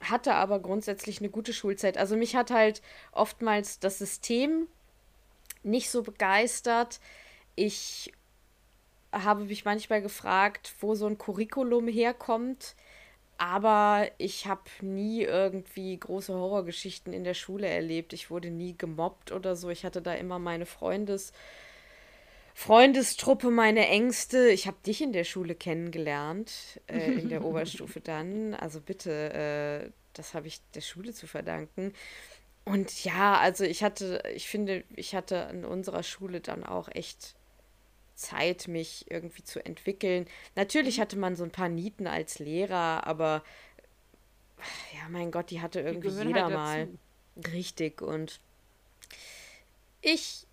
hatte aber grundsätzlich eine gute Schulzeit. Also mich hat halt oftmals das System nicht so begeistert. Ich habe mich manchmal gefragt, wo so ein Curriculum herkommt. Aber ich habe nie irgendwie große Horrorgeschichten in der Schule erlebt. Ich wurde nie gemobbt oder so. Ich hatte da immer meine Freundes Freundestruppe, meine Ängste. Ich habe dich in der Schule kennengelernt, äh, in der Oberstufe dann. Also bitte, äh, das habe ich der Schule zu verdanken. Und ja, also ich hatte, ich finde, ich hatte an unserer Schule dann auch echt Zeit, mich irgendwie zu entwickeln. Natürlich hatte man so ein paar Nieten als Lehrer, aber ja, mein Gott, die hatte Die irgendwie gehören jeder halt mal. Richtig. Und ich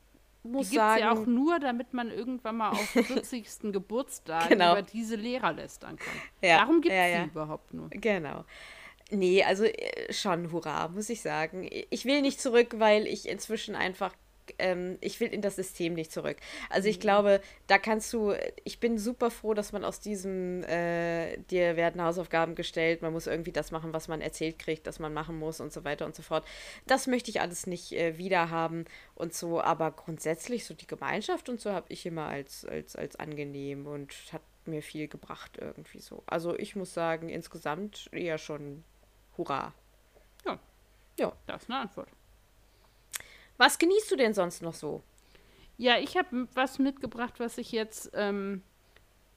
Die muss gibt es sagen, ja auch nur, damit man irgendwann mal auf 40. Geburtstag Genau. über diese Lehrer lästern kann. Ja, Darum gibt es ja, sie ja. überhaupt nur. Genau. Nee, also äh, schon hurra, muss ich sagen. Ich will nicht zurück, weil ich inzwischen einfach, ähm, ich will in das System nicht zurück. Also ich glaube, da kannst du, ich bin super froh, dass man aus diesem, äh, dir werden Hausaufgaben gestellt, man muss irgendwie das machen, was man erzählt kriegt, dass man machen muss und so weiter und so fort. Das möchte ich alles nicht äh, wieder haben und so, aber grundsätzlich so die Gemeinschaft und so habe ich immer als, als, als angenehm und hat mir viel gebracht irgendwie so. Also ich muss sagen, insgesamt eher schon hurra. Das ist eine Antwort. Was genießt du denn sonst noch so? Ja, ich habe was mitgebracht, was ich jetzt ähm,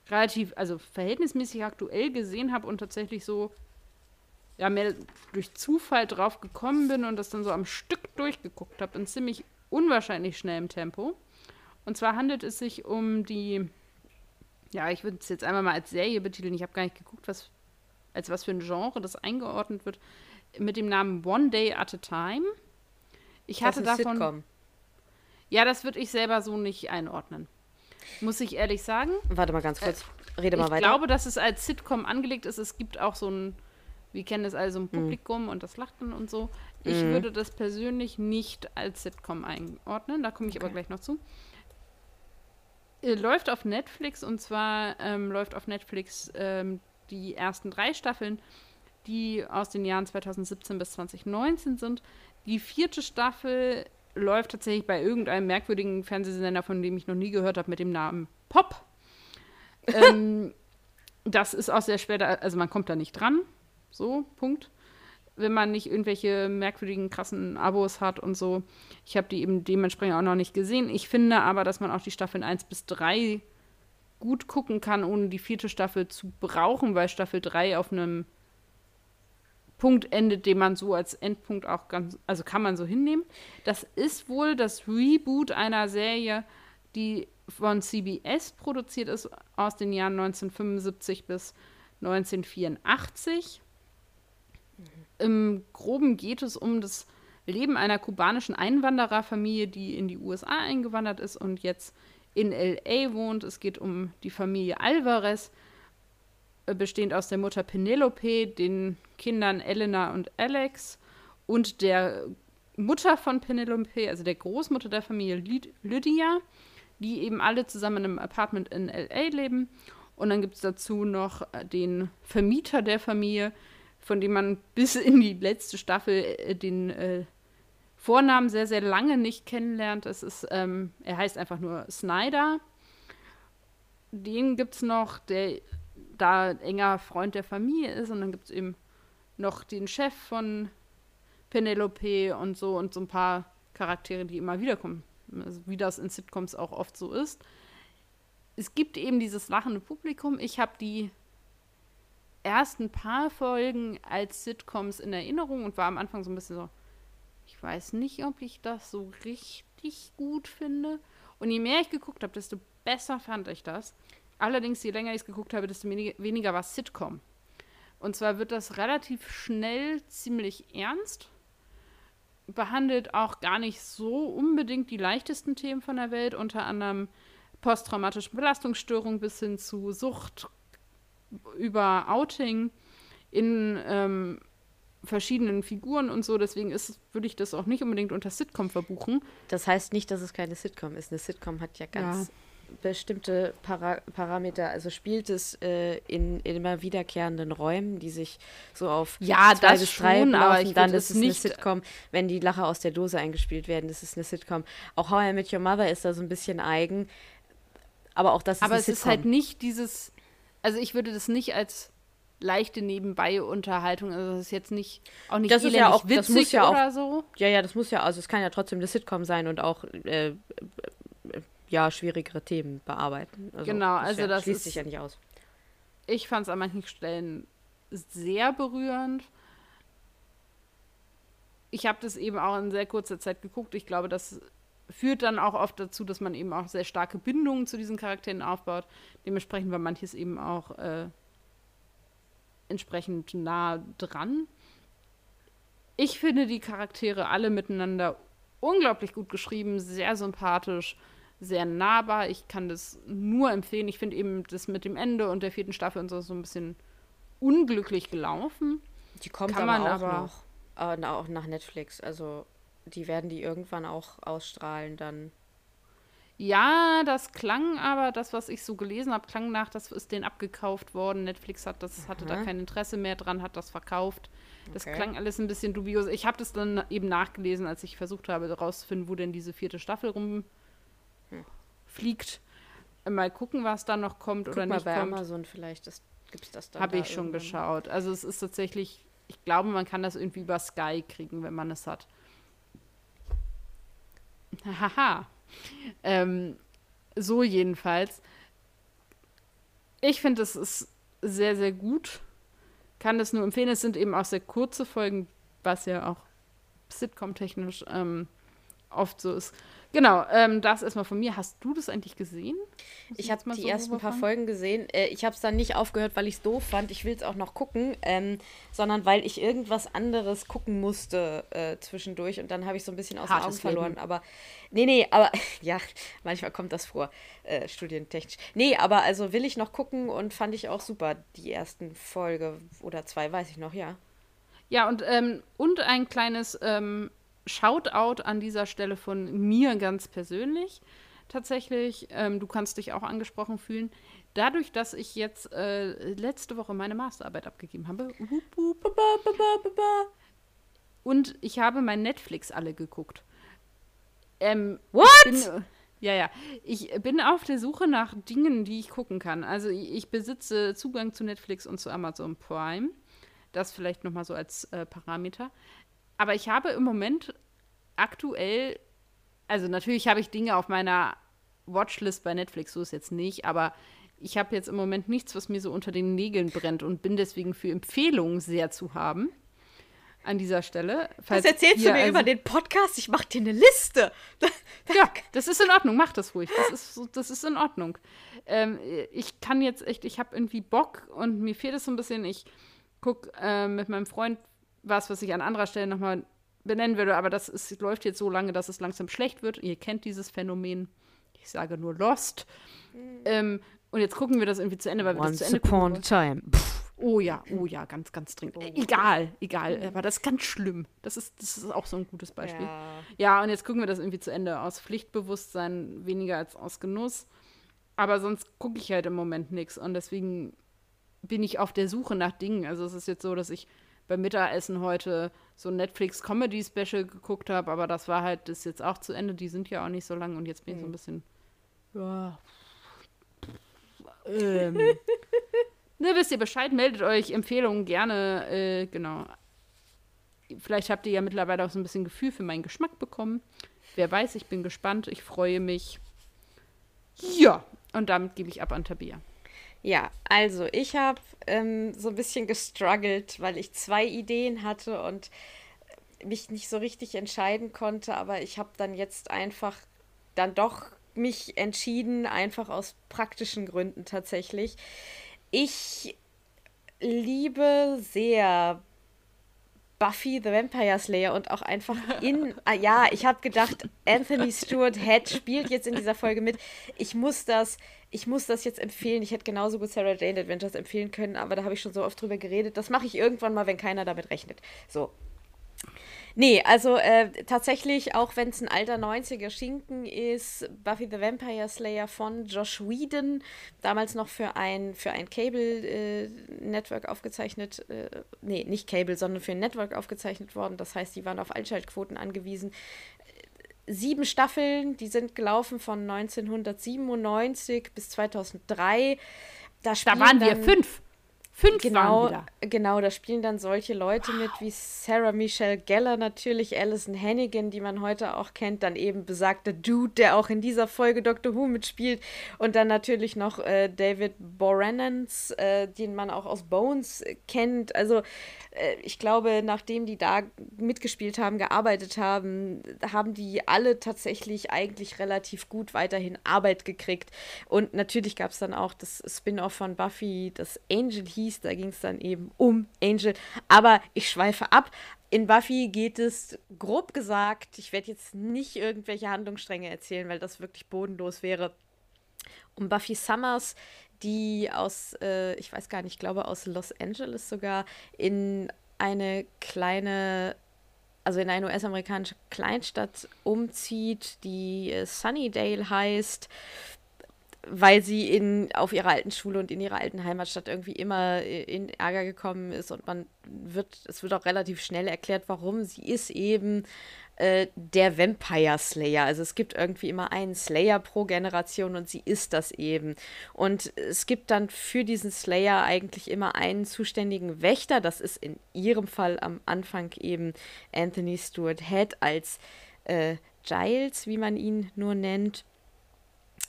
relativ, also verhältnismäßig aktuell gesehen habe und tatsächlich so, ja, mehr durch Zufall drauf gekommen bin und das dann so am Stück durchgeguckt habe, in ziemlich unwahrscheinlich schnellem Tempo. Und zwar handelt es sich um die ja, ich würde es jetzt einmal mal als Serie betiteln. Ich habe gar nicht geguckt, was, als was für ein Genre das eingeordnet wird. Mit dem Namen One Day at a Time. Ich hatte das ist davon. Sitcom. Ja, das würde ich selber so nicht einordnen. Muss ich ehrlich sagen. Warte mal ganz kurz. Rede mal ich weiter. glaube, dass es als Sitcom angelegt ist. Es gibt auch so ein, wir kennen es also Mhm. ein Publikum und das lacht dann und so. Ich würde das persönlich nicht als Sitcom einordnen. Da komme ich aber Okay. gleich noch zu. Äh, Läuft auf Netflix und zwar ähm, läuft auf Netflix ähm, die ersten drei Staffeln, die aus den Jahren 2017 bis 2019 sind. Die vierte Staffel läuft tatsächlich bei irgendeinem merkwürdigen Fernsehsender, von dem ich noch nie gehört habe, mit dem Namen Pop. ähm, das ist auch sehr schwer, also man kommt da nicht dran. So, Punkt. Wenn man nicht irgendwelche merkwürdigen, krassen Abos hat und so. Ich habe die eben dementsprechend auch noch nicht gesehen. Ich finde aber, dass man auch die Staffeln 1 bis 3 gut gucken kann, ohne die vierte Staffel zu brauchen, weil Staffel 3 auf einem Punkt endet, den man so als Endpunkt auch ganz, also kann man so hinnehmen. Das ist wohl das Reboot einer Serie, die von CBS produziert ist, aus den Jahren 1975 bis 1984. Im Groben geht es um das Leben einer kubanischen Einwandererfamilie, die in die USA eingewandert ist und jetzt in LA wohnt. Es geht um die Familie Alvarez, bestehend aus der Mutter Penelope, den Kindern Elena und Alex und der Mutter von Penelope, also der Großmutter der Familie Lyd- Lydia, die eben alle zusammen in einem Apartment in LA leben. Und dann gibt es dazu noch äh, den Vermieter der Familie, von dem man bis in die letzte Staffel äh, den äh, Vornamen sehr, sehr lange nicht kennenlernt. Das ist, ähm, er heißt einfach nur Snyder. Den gibt es noch, der da enger Freund der Familie ist. Und dann gibt es eben noch den Chef von Penelope und so und so ein paar Charaktere, die immer wiederkommen. Also wie das in Sitcoms auch oft so ist. Es gibt eben dieses lachende Publikum. Ich habe die ersten paar Folgen als Sitcoms in Erinnerung und war am Anfang so ein bisschen so, ich weiß nicht, ob ich das so richtig gut finde. Und je mehr ich geguckt habe, desto besser fand ich das. Allerdings, je länger ich es geguckt habe, desto weniger, war es Sitcom. Und zwar wird das relativ schnell ziemlich ernst. Behandelt auch gar nicht so unbedingt die leichtesten Themen von der Welt, unter anderem posttraumatische Belastungsstörung bis hin zu Sucht über Outing in ähm, verschiedenen Figuren und so. Deswegen ist, würde ich das auch nicht unbedingt unter Sitcom verbuchen. Das heißt nicht, dass es keine Sitcom ist. Eine Sitcom hat ja ganz bestimmte Para Parameter. Also spielt es äh, in, in immer wiederkehrenden Räumen, die sich so auf Ja, zwei das bis drei schon, aber laufen, dann ist es es eine nicht- Sitcom. Wenn die Lacher aus der Dose eingespielt werden, ist es eine Sitcom. Auch How I Met Your Mother ist da so ein bisschen eigen. Aber auch das ist Aber es Sitcom. ist halt nicht dieses, also ich würde das nicht als leichte Nebenbei-Unterhaltung, also das ist jetzt nicht, auch nicht Das ist ja auch- das witzig muss ja auch- oder so. Ja, ja, das muss ja, also es kann ja trotzdem eine Sitcom sein und auch äh, ja, schwierigere Themen bearbeiten. Also, Genau, also ja, das schließt ist- sich ja nicht aus. Ich fand es an manchen Stellen sehr berührend. Ich habe das eben auch in sehr kurzer Zeit geguckt. Ich glaube, das führt dann auch oft dazu, dass man eben auch sehr starke Bindungen zu diesen Charakteren aufbaut. Dementsprechend war manches eben auch äh, entsprechend nah dran. Ich finde die Charaktere alle miteinander unglaublich gut geschrieben, sehr sympathisch, sehr nahbar. Ich kann das nur empfehlen. Ich finde eben das mit dem Ende und der vierten Staffel und so so ein bisschen unglücklich gelaufen. Die kommt Kann aber man auch aber- noch. Äh, auch nach Netflix. Also die werden die irgendwann auch ausstrahlen dann. Ja, das klang aber, das, was ich so gelesen habe, klang nach, das ist denen abgekauft worden. Netflix hat das, hatte da kein Interesse mehr dran, hat das verkauft. Das Okay. klang alles ein bisschen dubios. Ich habe das dann eben nachgelesen, als ich versucht habe, herauszufinden, wo denn diese vierte Staffel rumfliegt. Mal gucken, was da noch kommt. Guck oder mal nicht bei kommt. Amazon vielleicht, das gibt's das dann. Habe da ich schon irgendwann. geschaut. Also es ist tatsächlich, ich glaube, man kann das irgendwie über Sky kriegen, wenn man es hat. Haha. ähm, so jedenfalls. Ich finde, es ist sehr, sehr gut. Kann das nur empfehlen. Es sind eben auch sehr kurze Folgen, was ja auch Sitcom-technisch ähm, oft so ist. Genau, ähm, das erstmal von mir. Hast du das eigentlich gesehen? Hast ich habe die so ersten paar Folgen gesehen. Äh, ich habe es dann nicht aufgehört, weil ich es doof fand. Ich will es auch noch gucken, ähm, sondern weil ich irgendwas anderes gucken musste äh, zwischendurch und dann habe ich so ein bisschen aus den Augen verloren. Leben. Aber nee, nee, aber ja, manchmal kommt das vor, äh, studientechnisch. Nee, aber also will ich noch gucken und fand ich auch super, die ersten Folge oder zwei, weiß ich noch, ja. Ja, und, ähm, und ein kleines ähm, Shoutout an dieser Stelle von mir ganz persönlich. Tatsächlich, ähm, du kannst dich auch angesprochen fühlen. Dadurch, dass ich jetzt äh, letzte Woche meine Masterarbeit abgegeben habe. Und ich habe mein Netflix alle geguckt. Ähm, What? Bin, ja, ja. Ich bin auf der Suche nach Dingen, die ich gucken kann. Also ich, besitze Zugang zu Netflix und zu Amazon Prime. Das vielleicht noch mal so als äh, Parameter. Aber ich habe im Moment aktuell, also natürlich habe ich Dinge auf meiner Watchlist bei Netflix, so ist jetzt nicht, aber ich habe jetzt im Moment nichts, was mir so unter den Nägeln brennt und bin deswegen für Empfehlungen sehr zu haben. An dieser Stelle. Was erzählst du mir also, über den Podcast? Ich mache dir eine Liste. ja, das ist in Ordnung. Mach das ruhig. Das ist, das ist in Ordnung. Ähm, ich kann jetzt echt, ich habe irgendwie Bock und mir fehlt es so ein bisschen. Ich gucke äh, mit meinem Freund was, was ich an anderer Stelle nochmal benennen würde, aber das ist, läuft jetzt so lange, dass es langsam schlecht wird. Ihr kennt dieses Phänomen. Ich sage nur Lost. Mhm. Ähm, und jetzt gucken wir das irgendwie zu Ende, weil wir Once das zu Ende upon gucken. Time. Oh ja, oh ja, ganz, ganz dringend. Oh. Egal, egal. Mhm. Aber das ist ganz schlimm. Das ist, das ist auch so ein gutes Beispiel. Ja. ja, und jetzt gucken wir das irgendwie zu Ende aus Pflichtbewusstsein, weniger als aus Genuss. Aber sonst gucke ich halt im Moment nichts. Und deswegen bin ich auf der Suche nach Dingen. Also es ist jetzt so, dass ich beim Mittagessen heute so ein Netflix-Comedy-Special geguckt habe, aber das war halt, das ist jetzt auch zu Ende, die sind ja auch nicht so lang und jetzt bin ich so ein mhm. bisschen, ja. Ähm, ne, wisst ihr Bescheid, meldet euch, Empfehlungen gerne, äh, genau. Vielleicht habt ihr ja mittlerweile auch so ein bisschen Gefühl für meinen Geschmack bekommen. Wer weiß, ich bin gespannt, ich freue mich. Ja, und damit gebe ich ab an Tabia. Ja, also ich habe ähm, so ein bisschen gestruggelt, weil ich zwei Ideen hatte und mich nicht so richtig entscheiden konnte, aber ich habe dann jetzt einfach dann doch mich entschieden, einfach aus praktischen Gründen tatsächlich. Ich liebe sehr Buffy the Vampire Slayer und auch einfach in. ah, ja, ich habe gedacht, Anthony Stewart Head spielt jetzt in dieser Folge mit. Ich muss das, ich muss das jetzt empfehlen. Ich hätte genauso gut Sarah Jane Adventures empfehlen können, aber da habe ich schon so oft drüber geredet. Das mache ich irgendwann mal, wenn keiner damit rechnet. So. Nee, also äh, tatsächlich, auch wenn es ein alter 90er Schinken ist, Buffy the Vampire Slayer von Josh Whedon, damals noch für ein, für ein Cable-Network äh, aufgezeichnet, äh, nee, nicht Cable, sondern für ein Network aufgezeichnet worden. Das heißt, die waren auf Einschaltquoten angewiesen. Sieben Staffeln, die sind gelaufen von 1997 bis 2003. Da, da waren wir fünf. Fünf genau, genau, da spielen dann solche Leute wow. mit wie Sarah Michelle Geller natürlich, Alison Hannigan, die man heute auch kennt, dann eben besagter Dude, der auch in dieser Folge Doctor Who mitspielt und dann natürlich noch äh, David Borenans, äh, den man auch aus Bones kennt. Also äh, ich glaube, nachdem die da mitgespielt haben, gearbeitet haben, haben die alle tatsächlich eigentlich relativ gut weiterhin Arbeit gekriegt. Und natürlich gab es dann auch das Spin-off von Buffy, das Angel Heat hieß. Da ging es dann eben um Angel. Aber ich schweife ab. In Buffy geht es, grob gesagt, ich werde jetzt nicht irgendwelche Handlungsstränge erzählen, weil das wirklich bodenlos wäre, um Buffy Summers, die aus, äh, ich weiß gar nicht, ich glaube aus Los Angeles sogar, in eine kleine, also in eine US-amerikanische Kleinstadt umzieht, die äh, Sunnydale heißt weil sie in, auf ihrer alten Schule und in ihrer alten Heimatstadt irgendwie immer in Ärger gekommen ist und man wird, es wird auch relativ schnell erklärt, warum. Sie ist eben äh, der Vampire Slayer. Also es gibt irgendwie immer einen Slayer pro Generation und sie ist das eben. Und es gibt dann für diesen Slayer eigentlich immer einen zuständigen Wächter. Das ist in ihrem Fall am Anfang eben Anthony Stewart Head als äh, Giles, wie man ihn nur nennt.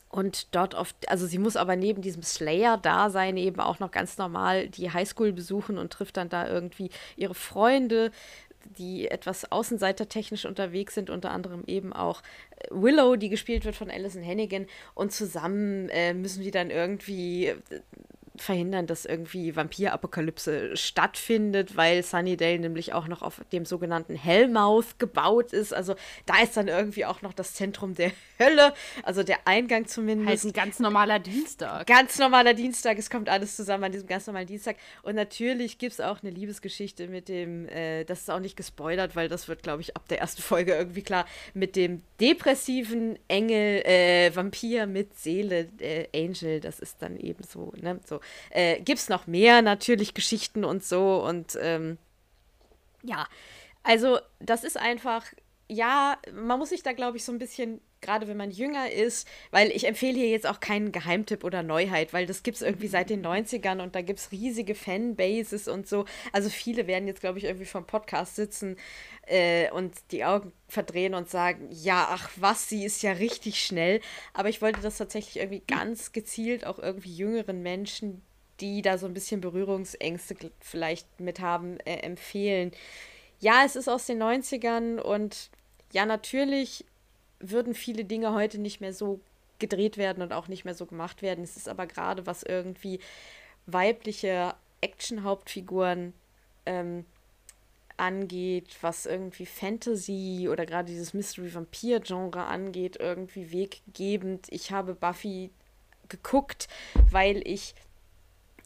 Und dort oft, also sie muss aber neben diesem Slayer-Dasein eben auch noch ganz normal die Highschool besuchen und trifft dann da irgendwie ihre Freunde. die etwas außenseitertechnisch unterwegs sind, unter anderem eben auch äh, Willow, die gespielt wird von Alison Hannigan. Und zusammen äh, müssen die dann irgendwie verhindern, dass irgendwie Vampirapokalypse stattfindet, weil Sunnydale nämlich auch noch auf dem sogenannten Hellmouth gebaut ist. Also da ist dann irgendwie auch noch das Zentrum der Hölle, also der Eingang zumindest. Heißt ein ganz normaler Dienstag. Ganz normaler Dienstag, es kommt alles zusammen an diesem ganz normalen Dienstag. Und natürlich gibt es auch eine Liebesgeschichte mit dem, äh, das ist auch nicht gespoilert, weil das wird, glaube ich, ab der ersten Folge irgendwie klar, mit dem depressiven Engel, äh, Vampir mit Seele, äh, Angel, das ist dann eben so, ne, so äh, gibt es noch mehr natürlich Geschichten und so. Und ähm, ja, also das ist einfach, ja, man muss sich da, glaube ich, so ein bisschen gerade wenn man jünger ist, weil ich empfehle hier jetzt auch keinen Geheimtipp oder Neuheit, weil das gibt es irgendwie seit den 90ern und da gibt es riesige Fanbases und so. Also viele werden jetzt, glaube ich, irgendwie vom Podcast sitzen äh, und die Augen verdrehen und sagen, ja, ach was, sie ist ja richtig schnell. Aber ich wollte das tatsächlich irgendwie ganz gezielt auch irgendwie jüngeren Menschen, die da so ein bisschen Berührungsängste vielleicht mit haben, äh, empfehlen. Ja, es ist aus den 90ern und ja, natürlich würden viele Dinge heute nicht mehr so gedreht werden und auch nicht mehr so gemacht werden. Es ist aber gerade, was irgendwie weibliche Action-Hauptfiguren ähm, angeht, was irgendwie Fantasy oder gerade dieses Mystery-Vampir-Genre angeht, irgendwie weggebend. Ich habe Buffy geguckt, weil ich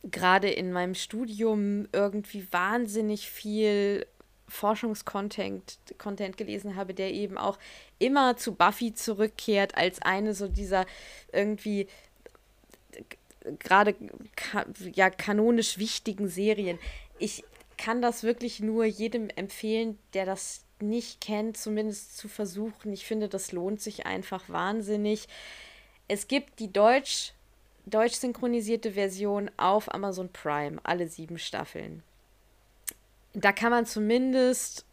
gerade in meinem Studium irgendwie wahnsinnig viel Forschungskontent Content gelesen habe, der eben auch immer zu Buffy zurückkehrt als eine so dieser irgendwie gerade ka ja kanonisch wichtigen Serien. Ich kann das wirklich nur jedem empfehlen, der das nicht kennt, zumindest zu versuchen. Ich finde, das lohnt sich einfach wahnsinnig. Es gibt die Deutsch deutsch synchronisierte Version auf Amazon Prime, alle sieben Staffeln. Da kann man zumindest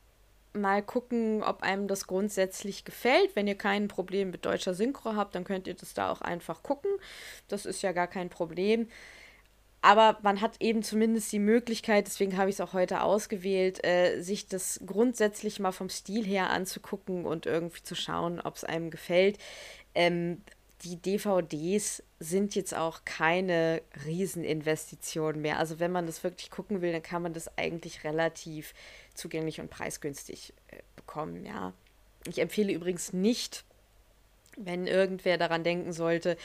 mal gucken, ob einem das grundsätzlich gefällt. Wenn ihr kein Problem mit deutscher Synchro habt, dann könnt ihr das da auch einfach gucken. Das ist ja gar kein Problem. Aber man hat eben zumindest die Möglichkeit, deswegen habe ich es auch heute ausgewählt, äh, sich das grundsätzlich mal vom Stil her anzugucken und irgendwie zu schauen, ob es einem gefällt. Ähm, die DVDs sind jetzt auch keine Rieseninvestition mehr. Also wenn man das wirklich gucken will, dann kann man das eigentlich relativ zugänglich und preisgünstig äh, bekommen, ja. Ich empfehle übrigens nicht, wenn irgendwer daran denken sollte,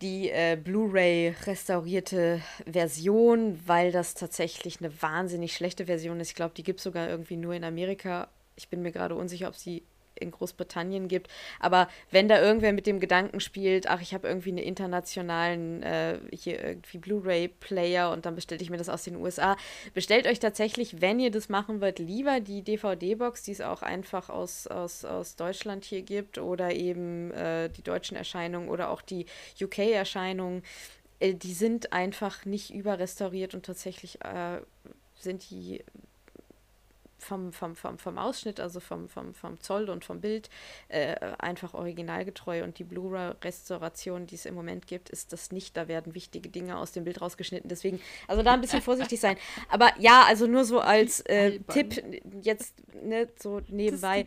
die äh, Blu-ray restaurierte Version, weil das tatsächlich eine wahnsinnig schlechte Version ist. Ich glaube, die gibt es sogar irgendwie nur in Amerika. Ich bin mir gerade unsicher, ob sie in Großbritannien gibt. Aber wenn da irgendwer mit dem Gedanken spielt, ach, ich habe irgendwie einen internationalen äh, hier irgendwie Blu-ray-Player und dann bestelle ich mir das aus den USA, bestellt euch tatsächlich, wenn ihr das machen wollt, lieber die DVD-Box, die es auch einfach aus, aus, aus Deutschland hier gibt oder eben äh, die deutschen Erscheinungen oder auch die UK-Erscheinungen. Äh, die sind einfach nicht überrestauriert und tatsächlich äh, sind die vom, vom, vom, vom Ausschnitt, also vom, vom, vom Zoll und vom Bild, äh, einfach originalgetreu. Und die Blu-ray-Restauration, die es im Moment gibt, ist das nicht. Da werden wichtige Dinge aus dem Bild rausgeschnitten. Deswegen, also da ein bisschen vorsichtig sein. Aber ja, also nur so als äh, Tipp jetzt ne, so nebenbei.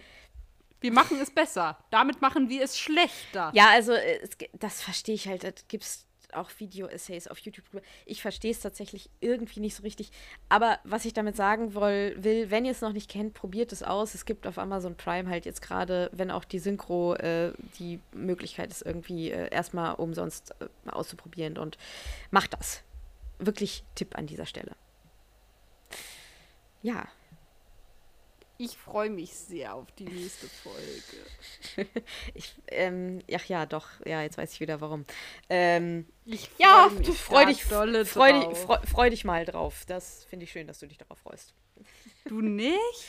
Wir machen es besser. Damit machen wir es schlechter. Ja, also es, das verstehe ich halt. Das gibt es auch Video-Essays auf YouTube drüber. Ich verstehe es tatsächlich irgendwie nicht so richtig. Aber was ich damit sagen will, will wenn ihr es noch nicht kennt, probiert es aus. Es gibt auf Amazon Prime halt jetzt gerade, wenn auch die Synchro äh, die Möglichkeit ist, irgendwie äh, erstmal umsonst äh, auszuprobieren. Und macht das. Wirklich Tipp an dieser Stelle. Ja, ich freue mich sehr auf die nächste Folge. ich, ähm, ach ja, doch, ja, jetzt weiß ich wieder warum. Ähm, ich freu ja, du freu dich, freu, dich, freu, freu dich mal drauf. Das finde ich schön, dass du dich darauf freust. Du nicht?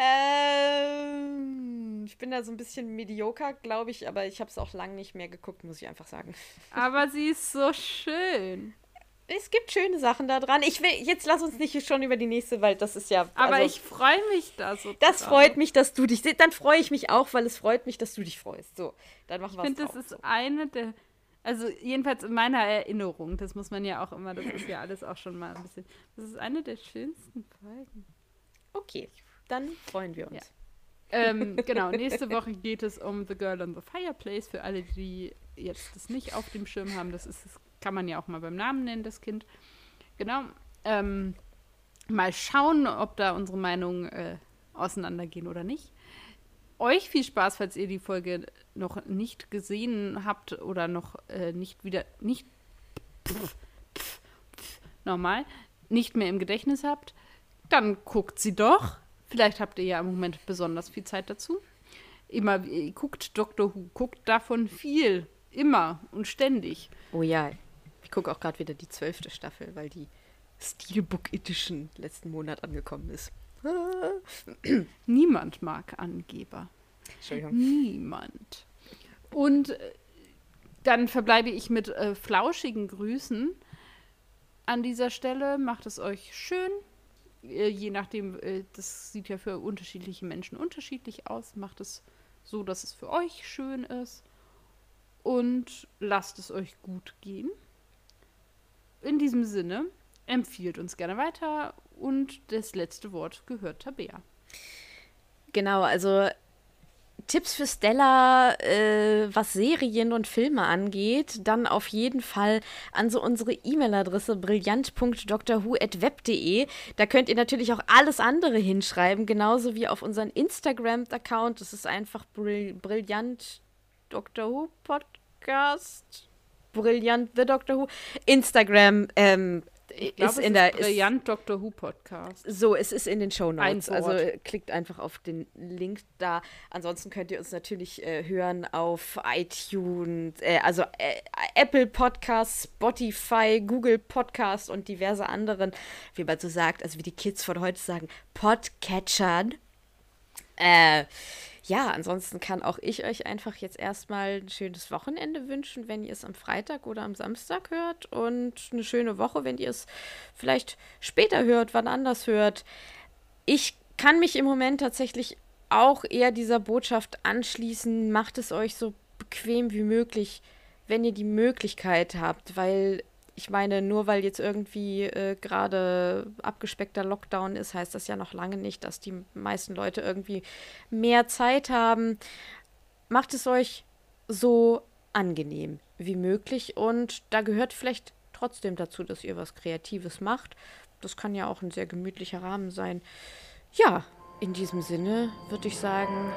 ähm, ich bin da so ein bisschen medioker, glaube ich, aber ich habe es auch lange nicht mehr geguckt, muss ich einfach sagen. Aber sie ist so schön es gibt schöne Sachen da dran. Ich will, jetzt lass uns nicht schon über die nächste, weil das ist ja. Aber also, ich freue mich da so. Das drauf. freut mich, dass du dich. Dann freue ich mich auch, weil es freut mich, dass du dich freust. So, dann machen wir Ich finde, das ist so. eine der. Also, jedenfalls in meiner Erinnerung, das muss man ja auch immer, das ist ja alles auch schon mal ein bisschen. Das ist eine der schönsten Folgen. Okay. dann freuen wir uns. Ja. ähm, genau, nächste Woche geht es um The Girl on the Fireplace. Für alle, die jetzt das nicht auf dem Schirm haben, das ist, das kann man ja auch mal beim Namen nennen, das Kind. Genau. Ähm, mal schauen, ob da unsere Meinungen äh, auseinandergehen oder nicht. Euch viel Spaß, falls ihr die Folge noch nicht gesehen habt oder noch äh, nicht wieder, nicht, pff, pff, pff, nochmal, nicht mehr im Gedächtnis habt. Dann guckt sie doch. Vielleicht habt ihr ja im Moment besonders viel Zeit dazu. Immer, guckt Doctor Who, guckt davon viel, immer und ständig. Oh ja, ich gucke auch gerade wieder die zwölfte Staffel, weil die Steelbook Edition letzten Monat angekommen ist. Niemand mag Angeber. Entschuldigung. Niemand. Und äh, dann verbleibe ich mit äh, flauschigen Grüßen an dieser Stelle. Macht es euch schön. Äh, je nachdem, äh, das sieht ja für unterschiedliche Menschen unterschiedlich aus. Macht es so, dass es für euch schön ist. Und lasst es euch gut gehen. In diesem Sinne, empfiehlt uns gerne weiter und das letzte Wort gehört Tabea. Genau, also Tipps für Stella, äh, was Serien und Filme angeht, dann auf jeden Fall an so unsere E-Mail-Adresse brillant.drwho.web.de. Da könnt ihr natürlich auch alles andere hinschreiben, genauso wie auf unseren Instagram-Account. Das ist einfach brill brillant Dr. Who Podcast. Brillant The Doctor Who. Instagram, ähm, ich glaub, ist in der Brillant ist, Doctor Who Podcast. So, es ist in den Show Notes. Also klickt einfach auf den Link da. Ansonsten könnt ihr uns natürlich äh, hören auf iTunes, äh, also äh, Apple Podcasts, Spotify, Google Podcast und diverse anderen, wie man so sagt, also wie die Kids von heute sagen, Podcatchern. Äh, ja, ansonsten kann auch ich euch einfach jetzt erstmal ein schönes Wochenende wünschen, wenn ihr es am Freitag oder am Samstag hört und eine schöne Woche, wenn ihr es vielleicht später hört, wann anders hört. Ich kann mich im Moment tatsächlich auch eher dieser Botschaft anschließen, macht es euch so bequem wie möglich, wenn ihr die Möglichkeit habt, weil ich meine, nur weil jetzt irgendwie äh, gerade abgespeckter Lockdown ist, heißt das ja noch lange nicht, dass die meisten Leute irgendwie mehr Zeit haben. Macht es euch so angenehm wie möglich und da gehört vielleicht trotzdem dazu, dass ihr was Kreatives macht. Das kann ja auch ein sehr gemütlicher Rahmen sein. Ja, in diesem Sinne würde ich sagen,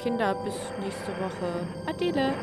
Kinder, bis nächste Woche. Adele.